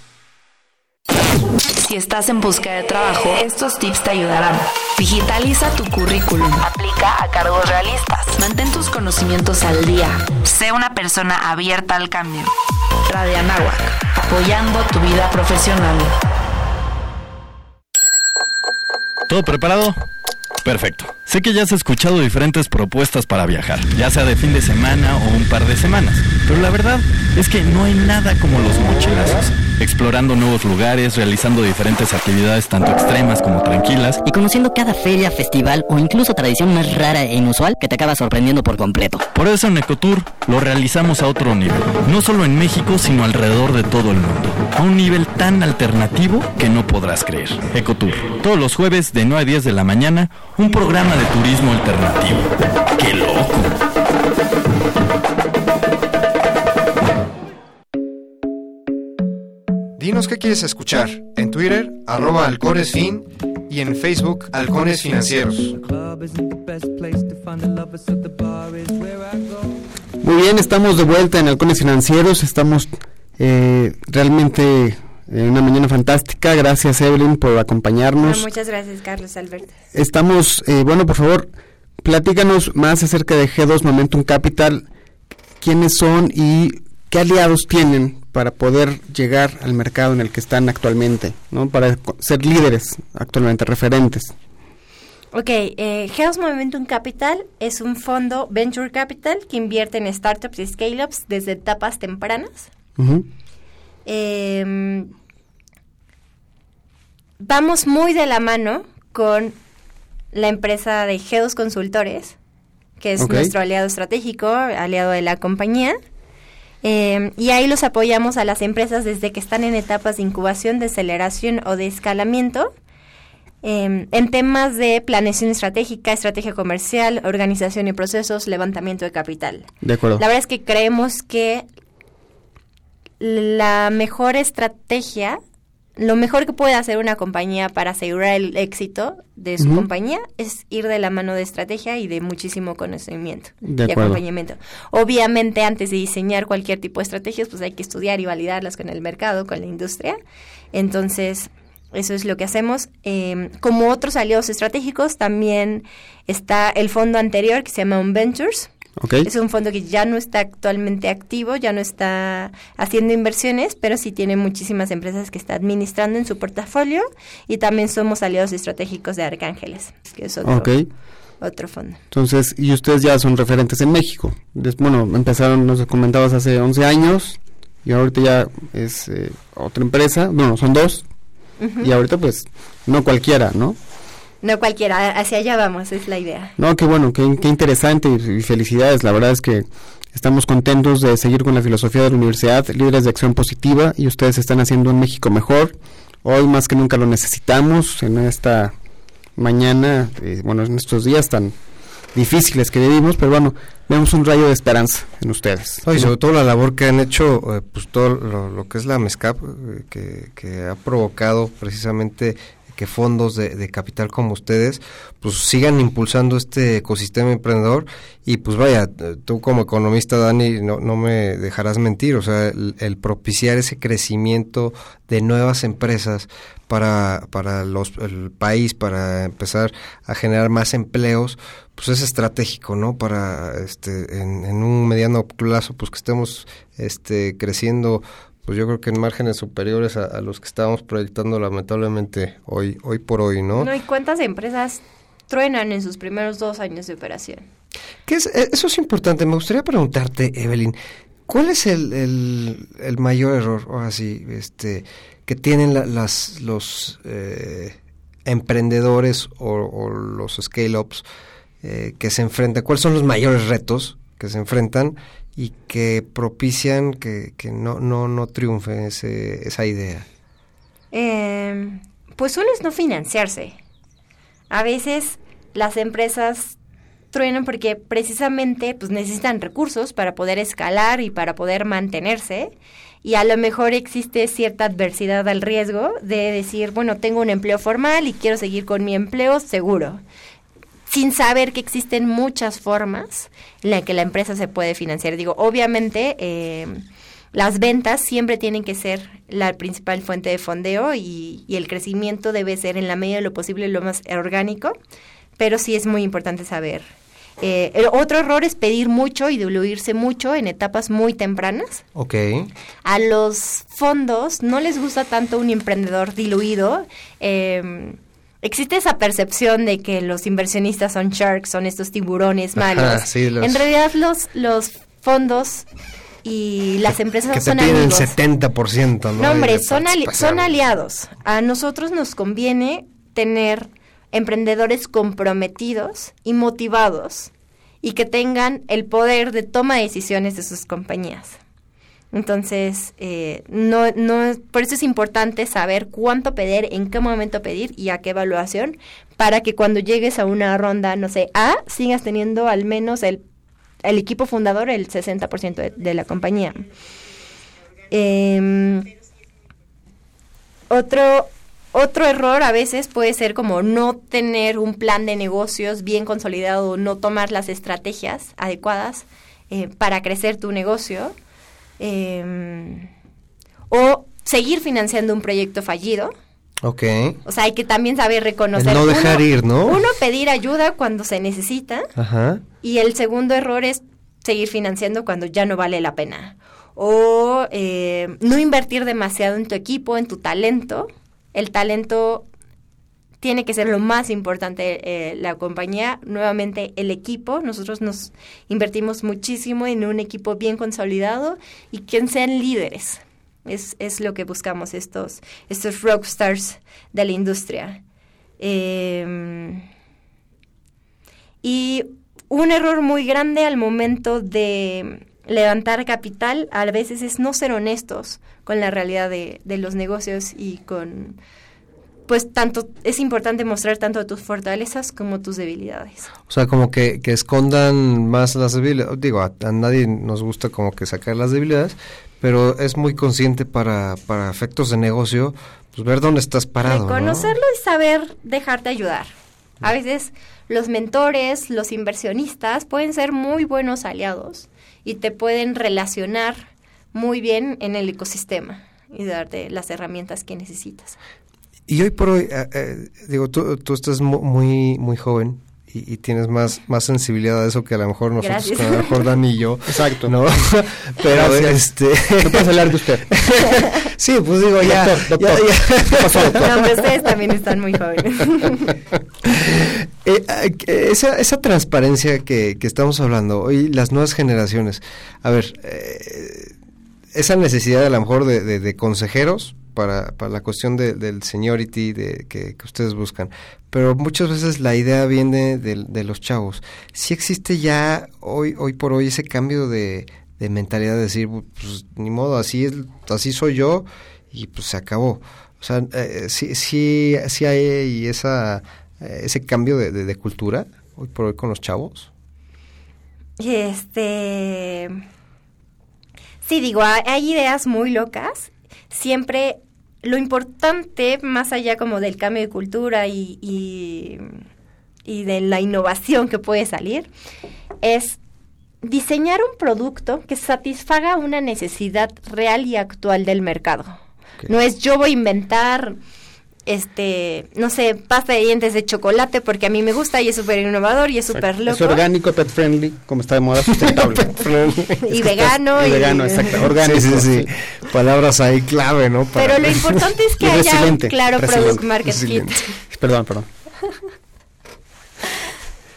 Si estás en busca de trabajo, estos tips te ayudarán. Digitaliza tu currículum. Aplica a cargos realistas. Mantén tus conocimientos al día. Sé una persona abierta al cambio. Radio Anáhuac, apoyando tu vida profesional. ¿Todo preparado? Perfecto. Sé que ya has escuchado diferentes propuestas para viajar, ya sea de fin de semana o un par de semanas, pero la verdad es que no hay nada como los mochilazos. Explorando nuevos lugares, realizando diferentes actividades tanto extremas como tranquilas. Y conociendo cada feria, festival o incluso tradición más rara e inusual que te acaba sorprendiendo por completo. Por eso en Ecotour lo realizamos a otro nivel, no solo en México, sino alrededor de todo el mundo. A un nivel tan alternativo que no podrás creer. Ecotour, todos los jueves de 9 a 10 de la mañana, un programa de turismo alternativo. ¡Qué loco! Dinos qué quieres escuchar. En Twitter, arroba halconesfin y en Facebook, Halcones Financieros. Muy bien, estamos de vuelta en Halcones Financieros. Estamos eh, realmente en una mañana fantástica. Gracias, Evelyn, por acompañarnos. Bueno, muchas gracias, Carlos Alberto. Estamos, eh, bueno, por favor, platícanos más acerca de G2 Momentum Capital. ¿Quiénes son y qué aliados tienen para poder llegar al mercado en el que están actualmente, ¿no? para ser líderes actualmente, referentes. Ok, eh, Health Momentum Capital es un fondo Venture Capital que invierte en startups y scale-ups desde etapas tempranas. eh, vamos muy de la mano con la empresa de G2 Consultores, que es nuestro aliado estratégico, aliado de la compañía. Eh, y ahí los apoyamos a las empresas desde que están en etapas de incubación, de aceleración o de escalamiento, eh, en temas de planeación estratégica, estrategia comercial, organización y procesos, levantamiento de capital. De acuerdo. La verdad es que creemos que la mejor estrategia, lo mejor que puede hacer una compañía para asegurar el éxito de su compañía es ir de la mano de estrategia y de muchísimo conocimiento De y acuerdo. acompañamiento. Obviamente, antes de diseñar cualquier tipo de estrategias, pues hay que estudiar y validarlas con el mercado, con la industria. Entonces, Eso es lo que hacemos. Eh, como otros aliados estratégicos, también está el fondo anterior que se llama Ventures. Es un fondo que ya no está actualmente activo, ya no está haciendo inversiones, pero sí tiene muchísimas empresas que está administrando en su portafolio y también somos aliados estratégicos de Arcángeles, que es otro, otro fondo. Entonces, y ustedes ya son referentes en México. bueno, empezaron, nos comentabas, hace 11 años y ahorita ya es eh, otra empresa, bueno, son dos, y ahorita pues no cualquiera, ¿no? No cualquiera, hacia allá vamos, es la idea. No, qué bueno, qué, qué interesante y, felicidades, la verdad es que estamos contentos de seguir con la filosofía de la universidad, líderes de acción positiva y ustedes están haciendo un México mejor. Hoy más que nunca lo necesitamos en esta mañana, eh, bueno, en estos días tan difíciles que vivimos, pero bueno, vemos un rayo de esperanza en ustedes. y sobre todo la labor que han hecho, eh, pues todo lo, que es la MESCAP, eh, que, que, ha provocado precisamente que fondos de, capital como ustedes pues sigan impulsando este ecosistema emprendedor y pues vaya, tú como economista Dani no, no me dejarás mentir, o sea, el, propiciar ese crecimiento de nuevas empresas para, para los, el país, para empezar a generar más empleos, pues es estratégico, ¿no? Para este en, en un mediano plazo pues que estemos este creciendo pues yo creo que en márgenes superiores a, los que estábamos proyectando lamentablemente hoy, hoy por hoy, ¿no? No, ¿y cuántas empresas truenan en sus primeros dos años de operación? ¿Qué es, eh, eso es importante. Me gustaría preguntarte, Evelyn, ¿cuál es el, el, mayor error, o así, este, que tienen las, los eh, emprendedores o, los scale-ups eh, que se enfrentan? ¿Cuáles son los mayores retos que se enfrentan y que propician que, no, no, no triunfe ese, esa idea? Eh, pues uno es no financiarse. A veces las empresas truenan porque precisamente pues necesitan recursos para poder escalar y para poder mantenerse y a lo mejor existe cierta adversidad al riesgo de decir, bueno, tengo un empleo formal y quiero seguir con mi empleo seguro sin saber que existen muchas formas en las que la empresa se puede financiar. Digo, obviamente eh, las ventas siempre tienen que ser la principal fuente de fondeo y, el crecimiento debe ser en la medida de lo posible lo más orgánico, pero sí es muy importante saber. Eh, el otro error es pedir mucho y diluirse mucho en etapas muy tempranas. Ok. A los fondos no les gusta tanto un emprendedor diluido. Eh, existe esa percepción de que los inversionistas son sharks, son estos tiburones malos. En realidad los, los fondos y las empresas que son te amigos. el 70%, ¿no? No, hombre, son, son aliados. A nosotros nos conviene tener emprendedores comprometidos y motivados y que tengan el poder de toma de decisiones de sus compañías. Entonces, eh, no, no, por eso es importante saber cuánto pedir, en qué momento pedir y a qué evaluación, para que cuando llegues a una ronda, no sé, A, sigas teniendo al menos el, el equipo fundador el 60% de, de, la compañía. Em, otro, otro error a veces puede ser como no tener un plan de negocios bien consolidado, no tomar las estrategias adecuadas eh, para crecer tu negocio eh, o seguir financiando un proyecto fallido. Ok. O sea, hay que también saber reconocer. no dejar ir, ¿no? Uno, pedir ayuda cuando se necesita. Ajá. Y el segundo error es seguir financiando cuando ya no vale la pena. O eh, no invertir demasiado en tu equipo, en tu talento. El talento tiene que ser lo más importante eh, la compañía. Nuevamente, el equipo. Nosotros nos invertimos muchísimo en un equipo bien consolidado y que sean líderes. Es, es lo que buscamos, estos, estos rockstars de la industria. Em, y un error muy grande al momento de levantar capital a veces es no ser honestos con la realidad de, de los negocios y con pues tanto es importante mostrar tanto tus fortalezas como tus debilidades. O sea, como que, que escondan más las debilidades. Digo, a, nadie nos gusta como que sacar las debilidades, pero es muy consciente para, para efectos de negocio, pues ver dónde estás parado. Reconocerlo y saber dejarte ayudar. A veces los mentores, los inversionistas pueden ser muy buenos aliados y te pueden relacionar muy bien en el ecosistema y darte las herramientas que necesitas. Y hoy por hoy, eh, eh, digo, tú, tú estás muy, muy joven y, tienes más, más sensibilidad a eso que a lo mejor nosotros, a lo mejor Dani y yo. Exacto. ¿no? Pero este... No puedes hablar de usted. sí, pues digo, ya... Doctor, doctor. No, hombre, ustedes también están muy jóvenes. Eh, esa, esa transparencia que, que estamos hablando, hoy las nuevas generaciones, a ver, eh, esa necesidad a lo mejor de, de, de consejeros, para, para la cuestión de, del seniority de, que, ustedes buscan. Pero muchas veces la idea viene de, de, los chavos. Si existe ya hoy, hoy por hoy ese cambio de, de mentalidad de decir, pues ni modo, así, es, así soy yo y pues se acabó. O sea, eh, sí, sí, sí hay esa, eh, ese cambio de, de, cultura hoy por hoy con los chavos. Este... Sí, digo, hay ideas muy locas siempre lo importante, más allá como del cambio de cultura y, y, de la innovación que puede salir, es diseñar un producto que satisfaga una necesidad real y actual del mercado. No es yo voy a inventar este, no sé, pasta de dientes de chocolate porque a mí me gusta y es súper innovador y es súper loco. Es orgánico, pet friendly, como está de moda, sustentable. y vegano. Y, vegano, exacto, orgánico. Sí, sí, sí. Palabras ahí clave, ¿no? Pero lo importante es que haya un claro product market fit. Perdón, perdón.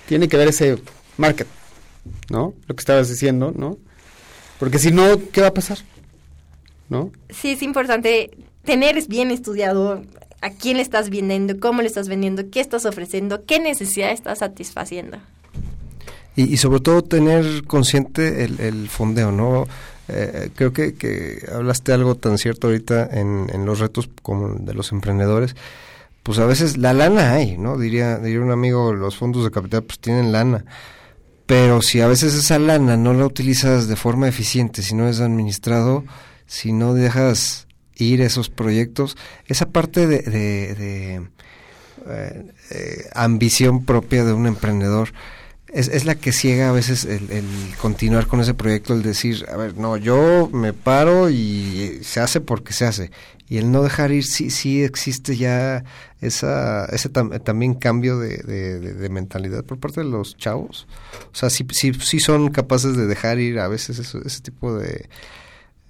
Tiene que ver ese market, ¿no? Lo que estabas diciendo, ¿no? Porque si no, ¿qué va a pasar? ¿No? Sí, es importante tener bien estudiado a quién le estás vendiendo, cómo le estás vendiendo, qué estás ofreciendo, qué necesidad estás satisfaciendo. Y, sobre todo tener consciente el, fondeo, ¿no? Eh, creo que, que, hablaste algo tan cierto ahorita en, en, los retos como de los emprendedores. Pues a veces la lana hay, ¿no? Diría, diría un amigo, los fondos de capital pues tienen lana. Pero si a veces esa lana no la utilizas de forma eficiente, si no es administrado, si no dejas ir esos proyectos, esa parte de, de, eh, eh, ambición propia de un emprendedor es, es, la que ciega a veces el, continuar con ese proyecto, el decir, a ver, no, yo me paro y se hace porque se hace. Y el no dejar ir, sí, sí existe ya esa, ese también cambio de, de, mentalidad por parte de los chavos. O sea, sí, sí, sí son capaces de dejar ir a veces ese tipo de,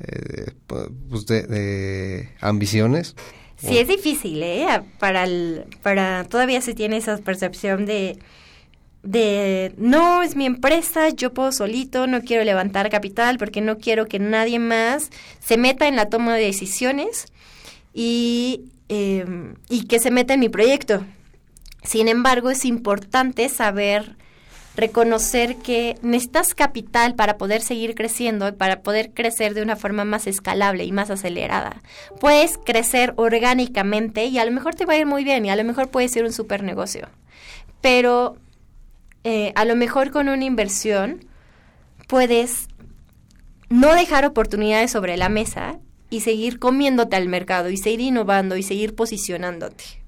eh, pues de, ambiciones. Sí, es difícil, ¿eh? Para, el, para todavía se tiene esa percepción de, de no es mi empresa, yo puedo solito, no quiero levantar capital porque no quiero que nadie más se meta en la toma de decisiones y, em, y que se meta en mi proyecto. Sin embargo, es importante saber reconocer que necesitas capital para poder seguir creciendo y para poder crecer de una forma más escalable y más acelerada. Puedes crecer orgánicamente y a lo mejor te va a ir muy bien y a lo mejor puede ser un super negocio. Pero eh, a lo mejor con una inversión puedes no dejar oportunidades sobre la mesa y seguir comiéndote al mercado y seguir innovando y seguir posicionándote.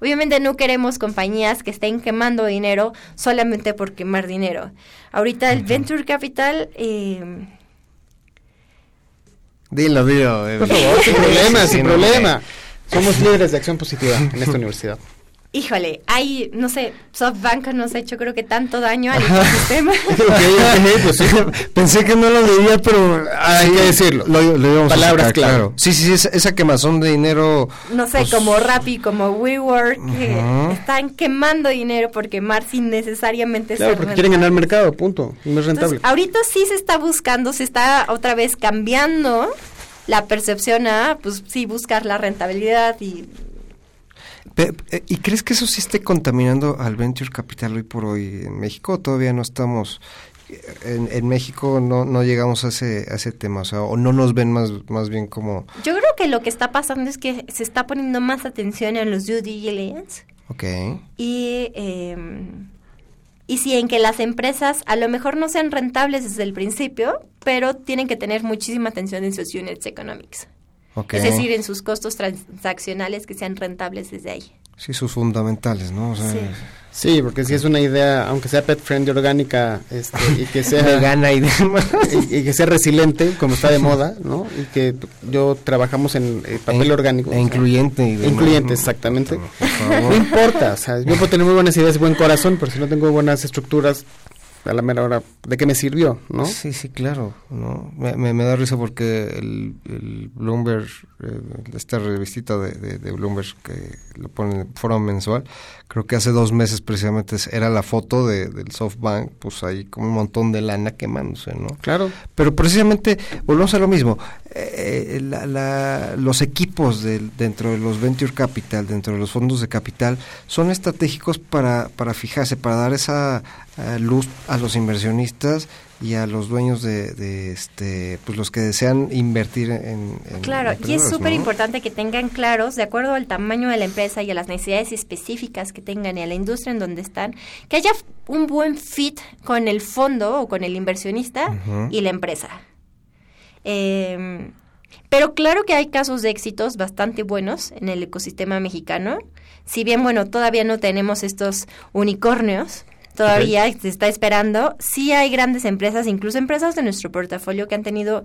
Obviamente no queremos compañías que estén quemando dinero solamente por quemar dinero. Ahorita el Venture Capital... Eh, dilo, dilo. Por favor, sin problema, sin problema. Somos líderes de acción positiva en esta universidad híjole, hay, no sé, SoftBank nos ha hecho creo que tanto daño al ecosistema. Pues Pensé que no lo diría, pero hay que decirlo. Lo, Palabras claro. Sí, sí, sí, esa, quemazón de dinero. No sé, pues, como Rappi, como WeWork, que están quemando dinero por quemar sin necesariamente claro, porque quieren ganar mercado, punto. No es rentable. ahorita sí se está buscando, se está otra vez cambiando la percepción a, pues sí, buscar la rentabilidad y ¿Y crees que eso sí esté contaminando al venture capital hoy por hoy en México? todavía no estamos en, en, México no, no llegamos a ese, a ese tema, o sea, o no nos ven más, más bien como... Yo creo que lo que está pasando es que se está poniendo más atención en los due diligence. Ok. Y, eh, y sí, en que las empresas a lo mejor no sean rentables desde el principio, pero tienen que tener muchísima atención en sus units economics. Es decir, en sus costos transaccionales que sean rentables desde ahí. sí, sus fundamentales, ¿no? O sea, Sí, porque si es una idea, aunque sea pet friendly orgánica, este, y que sea vegana y y, que sea resiliente, como está de moda, ¿no? Y que yo trabajamos en eh, papel E- orgánico. e o sea, incluyente y demás, incluyente, ¿no? exactamente. favor. No importa, o sea, yo puedo tener muy buenas ideas y buen corazón, pero si no tengo buenas estructuras, a la mera hora, ¿de qué me sirvió, no? Sí, sí, claro. ¿no? Me, me, me da risa porque el, el Bloomberg, eh, esta revistita de, de, de Bloomberg que lo pone en forma mensual, creo que hace dos meses precisamente era la foto de, del SoftBank, pues ahí como un montón de lana quemándose, ¿no? Claro. Pero precisamente, volvemos a lo mismo, eh, la- la- los equipos dentro de los Venture Capital, dentro de los fondos de capital, son estratégicos para, para fijarse, para dar esa eh, luz a los inversionistas y a los dueños de, de, este pues los que desean invertir en, en Claro, y es súper ¿no? importante que tengan claros, de acuerdo al tamaño de la empresa y a las necesidades específicas que tengan y a la industria en donde están, que haya un buen fit con el fondo o con el inversionista y la empresa. Eh, pero claro que hay casos de éxitos bastante buenos en el ecosistema mexicano. Si bien, bueno, todavía no tenemos estos unicornios, todavía se está esperando. Sí hay grandes empresas, incluso empresas de nuestro portafolio que han tenido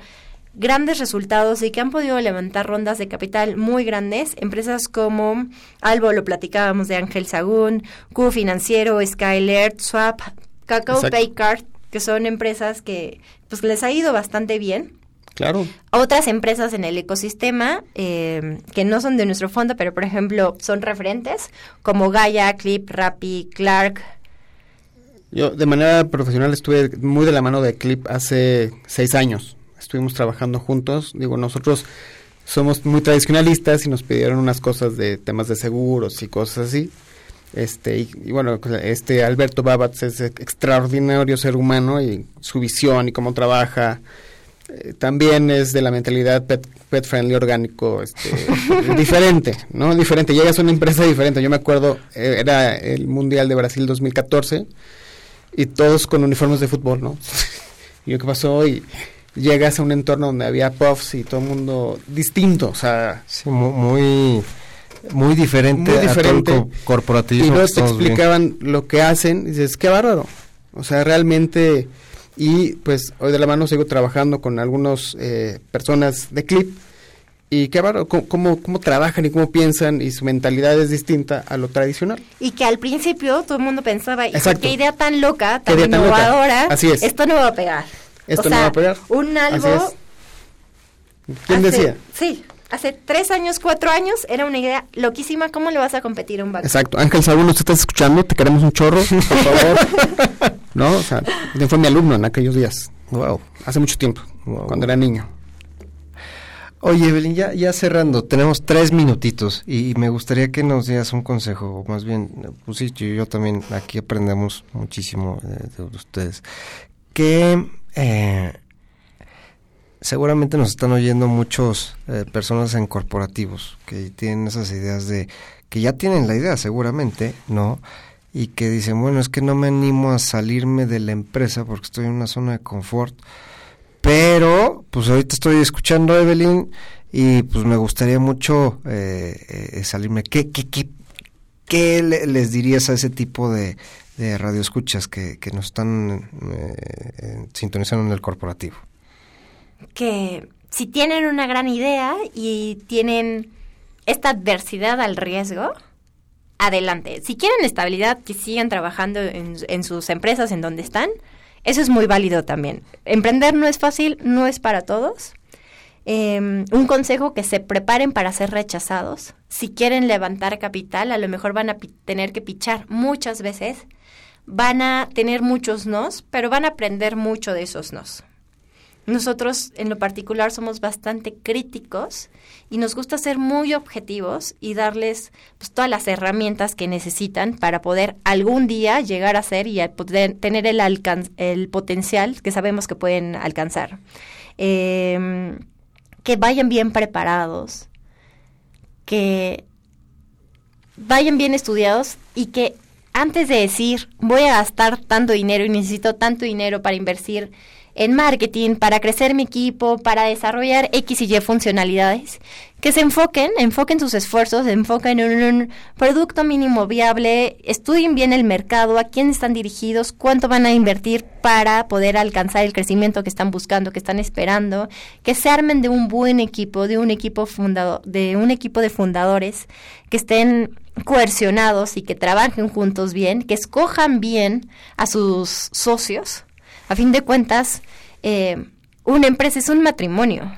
grandes resultados y que han podido levantar rondas de capital muy grandes. Empresas como Albo, lo platicábamos de Ángel Sagún, Q Financiero, Skylert, Swap, Cacao. Paycard, que son empresas que pues les ha ido bastante bien. Claro. Otras empresas en el ecosistema eh, que no son de nuestro fondo, pero por ejemplo son referentes, como Gaia, Clip, Rappi, Clark. Yo de manera profesional estuve muy de la mano de Clip hace seis años. Estuvimos trabajando juntos. Digo, nosotros somos muy tradicionalistas y nos pidieron unas cosas de temas de seguros y cosas así. Este, y, y bueno, este Alberto Babatz es extraordinario ser humano y su visión y cómo trabaja. eh, también es de la mentalidad pet, pet friendly orgánico este, diferente, ¿no? Diferente. Llegas a una empresa diferente. Yo me acuerdo, eh, era el Mundial de Brasil 2014 y todos con uniformes de fútbol, ¿no? y yo qué pasó y llegas a un entorno donde había puffs y todo el mundo distinto, o sea, Sí, muy, muy diferente, muy a todo el diferente. corporativismo Y luego te explicaban lo que hacen y dices, qué bárbaro. O sea, realmente, y pues hoy de la mano sigo trabajando con algunas personas de Clip y qué bárbaro, cómo, cómo, cómo trabajan y cómo piensan y su mentalidad es distinta a lo tradicional. Y que al principio todo el mundo pensaba, "Hijo, Exacto. qué idea tan loca, tan tan loca". innovadora, Así es. esto no va a pegar. Esto O no sea, va a pegar. Un algo... Así ¿Quién hace- decía? Sí, hace tres años, cuatro años, era una idea loquísima, ¿cómo le vas a competir a un banco? Exacto. Ángel Sagún, ¿usted estás escuchando? Te queremos un chorro, por favor. no, o sea, fue mi alumno en aquellos días. Wow. Hace mucho tiempo, cuando era niño. Oye, Evelyn, ya, cerrando, tenemos tres minutitos y, me gustaría que nos dieras un consejo, o más bien, pues sí, yo, yo también aquí aprendemos muchísimo de, ustedes. Que eh, seguramente nos están oyendo muchos eh, personas en corporativos que tienen esas ideas de, que ya tienen la idea seguramente, ¿no? Y que dicen, bueno, es que no me animo a salirme de la empresa porque estoy en una zona de confort. Pero, pues ahorita estoy escuchando a Evelyn y pues me gustaría mucho eh, eh, salirme. ¿Qué, qué, qué, qué le- les dirías a ese tipo de, radioescuchas que, que nos están eh, sintonizando en el corporativo? que si tienen una gran idea y tienen esta adversidad al riesgo, adelante. Si quieren estabilidad, que sigan trabajando en sus empresas en donde están, eso es muy válido también. Emprender no es fácil, no es para todos. Eh, un consejo que se preparen para ser rechazados. Si quieren levantar capital, a lo mejor van a tener que pichar muchas veces. Van a tener muchos nos, pero van a aprender mucho de esos nos. Nosotros en lo particular somos bastante críticos y nos gusta ser muy objetivos y darles pues, todas las herramientas que necesitan para poder algún día llegar a ser y poder tener el, el potencial que sabemos que pueden alcanzar. Eh, que vayan bien preparados, que vayan bien estudiados y que antes de decir voy a gastar tanto dinero y necesito tanto dinero para invertir en marketing, para crecer mi equipo, para desarrollar X y Y funcionalidades, que se enfoquen, enfoquen sus esfuerzos, enfoquen en un producto mínimo viable, estudien bien el mercado, a quién están dirigidos, cuánto van a invertir para poder alcanzar el crecimiento que están buscando, que están esperando, que se armen de un buen equipo, de un equipo fundado, de un equipo de fundadores que estén coercionados y que trabajen juntos bien, que escojan bien a sus socios. A fin de cuentas, eh, una empresa es un matrimonio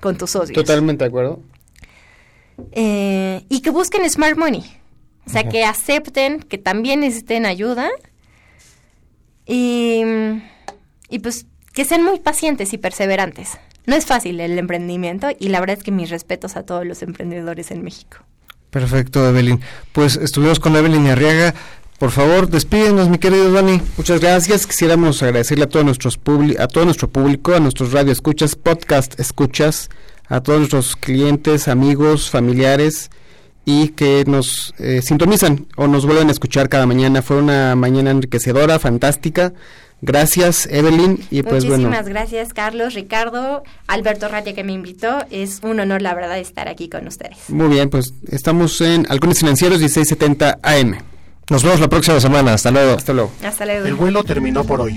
con tus socios. Totalmente de acuerdo. Eh, y que busquen smart money. O sea, que acepten que también necesiten ayuda y, y pues que sean muy pacientes y perseverantes. No es fácil el emprendimiento y la verdad es que mis respetos a todos los emprendedores en México. Perfecto, Evelyn. Pues estuvimos con Evelyn Arriaga. Por favor, despídenos, mi querido Dani. Muchas gracias. Quisiéramos agradecerle a todos nuestros a todo nuestro público, a nuestros radio escuchas, podcast escuchas, a todos nuestros clientes, amigos, familiares y que nos eh, sintonizan o nos vuelven a escuchar cada mañana. Fue una mañana enriquecedora, fantástica. Gracias, Evelyn. Y pues Muchísimas gracias, Carlos, Ricardo, Alberto Ratia, que me invitó. Es un honor, la verdad, estar aquí con ustedes. Muy bien, pues estamos en Halcones Financieros 1670 AM. Nos vemos la próxima semana. Hasta luego. Hasta luego. Hasta luego. El vuelo terminó por hoy.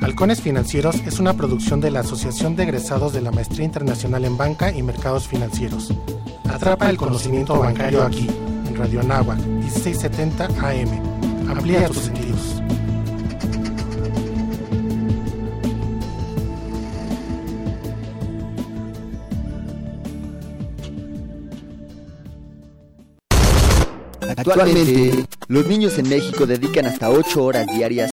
Halcones Financieros es una producción de la Asociación de Egresados de la Maestría Internacional en Banca y Mercados Financieros. Atrapa el conocimiento bancario aquí, en Radio Anagua, 1670 AM. Amplía tus sentidos. Actualmente, los niños en México dedican hasta 8 horas diarias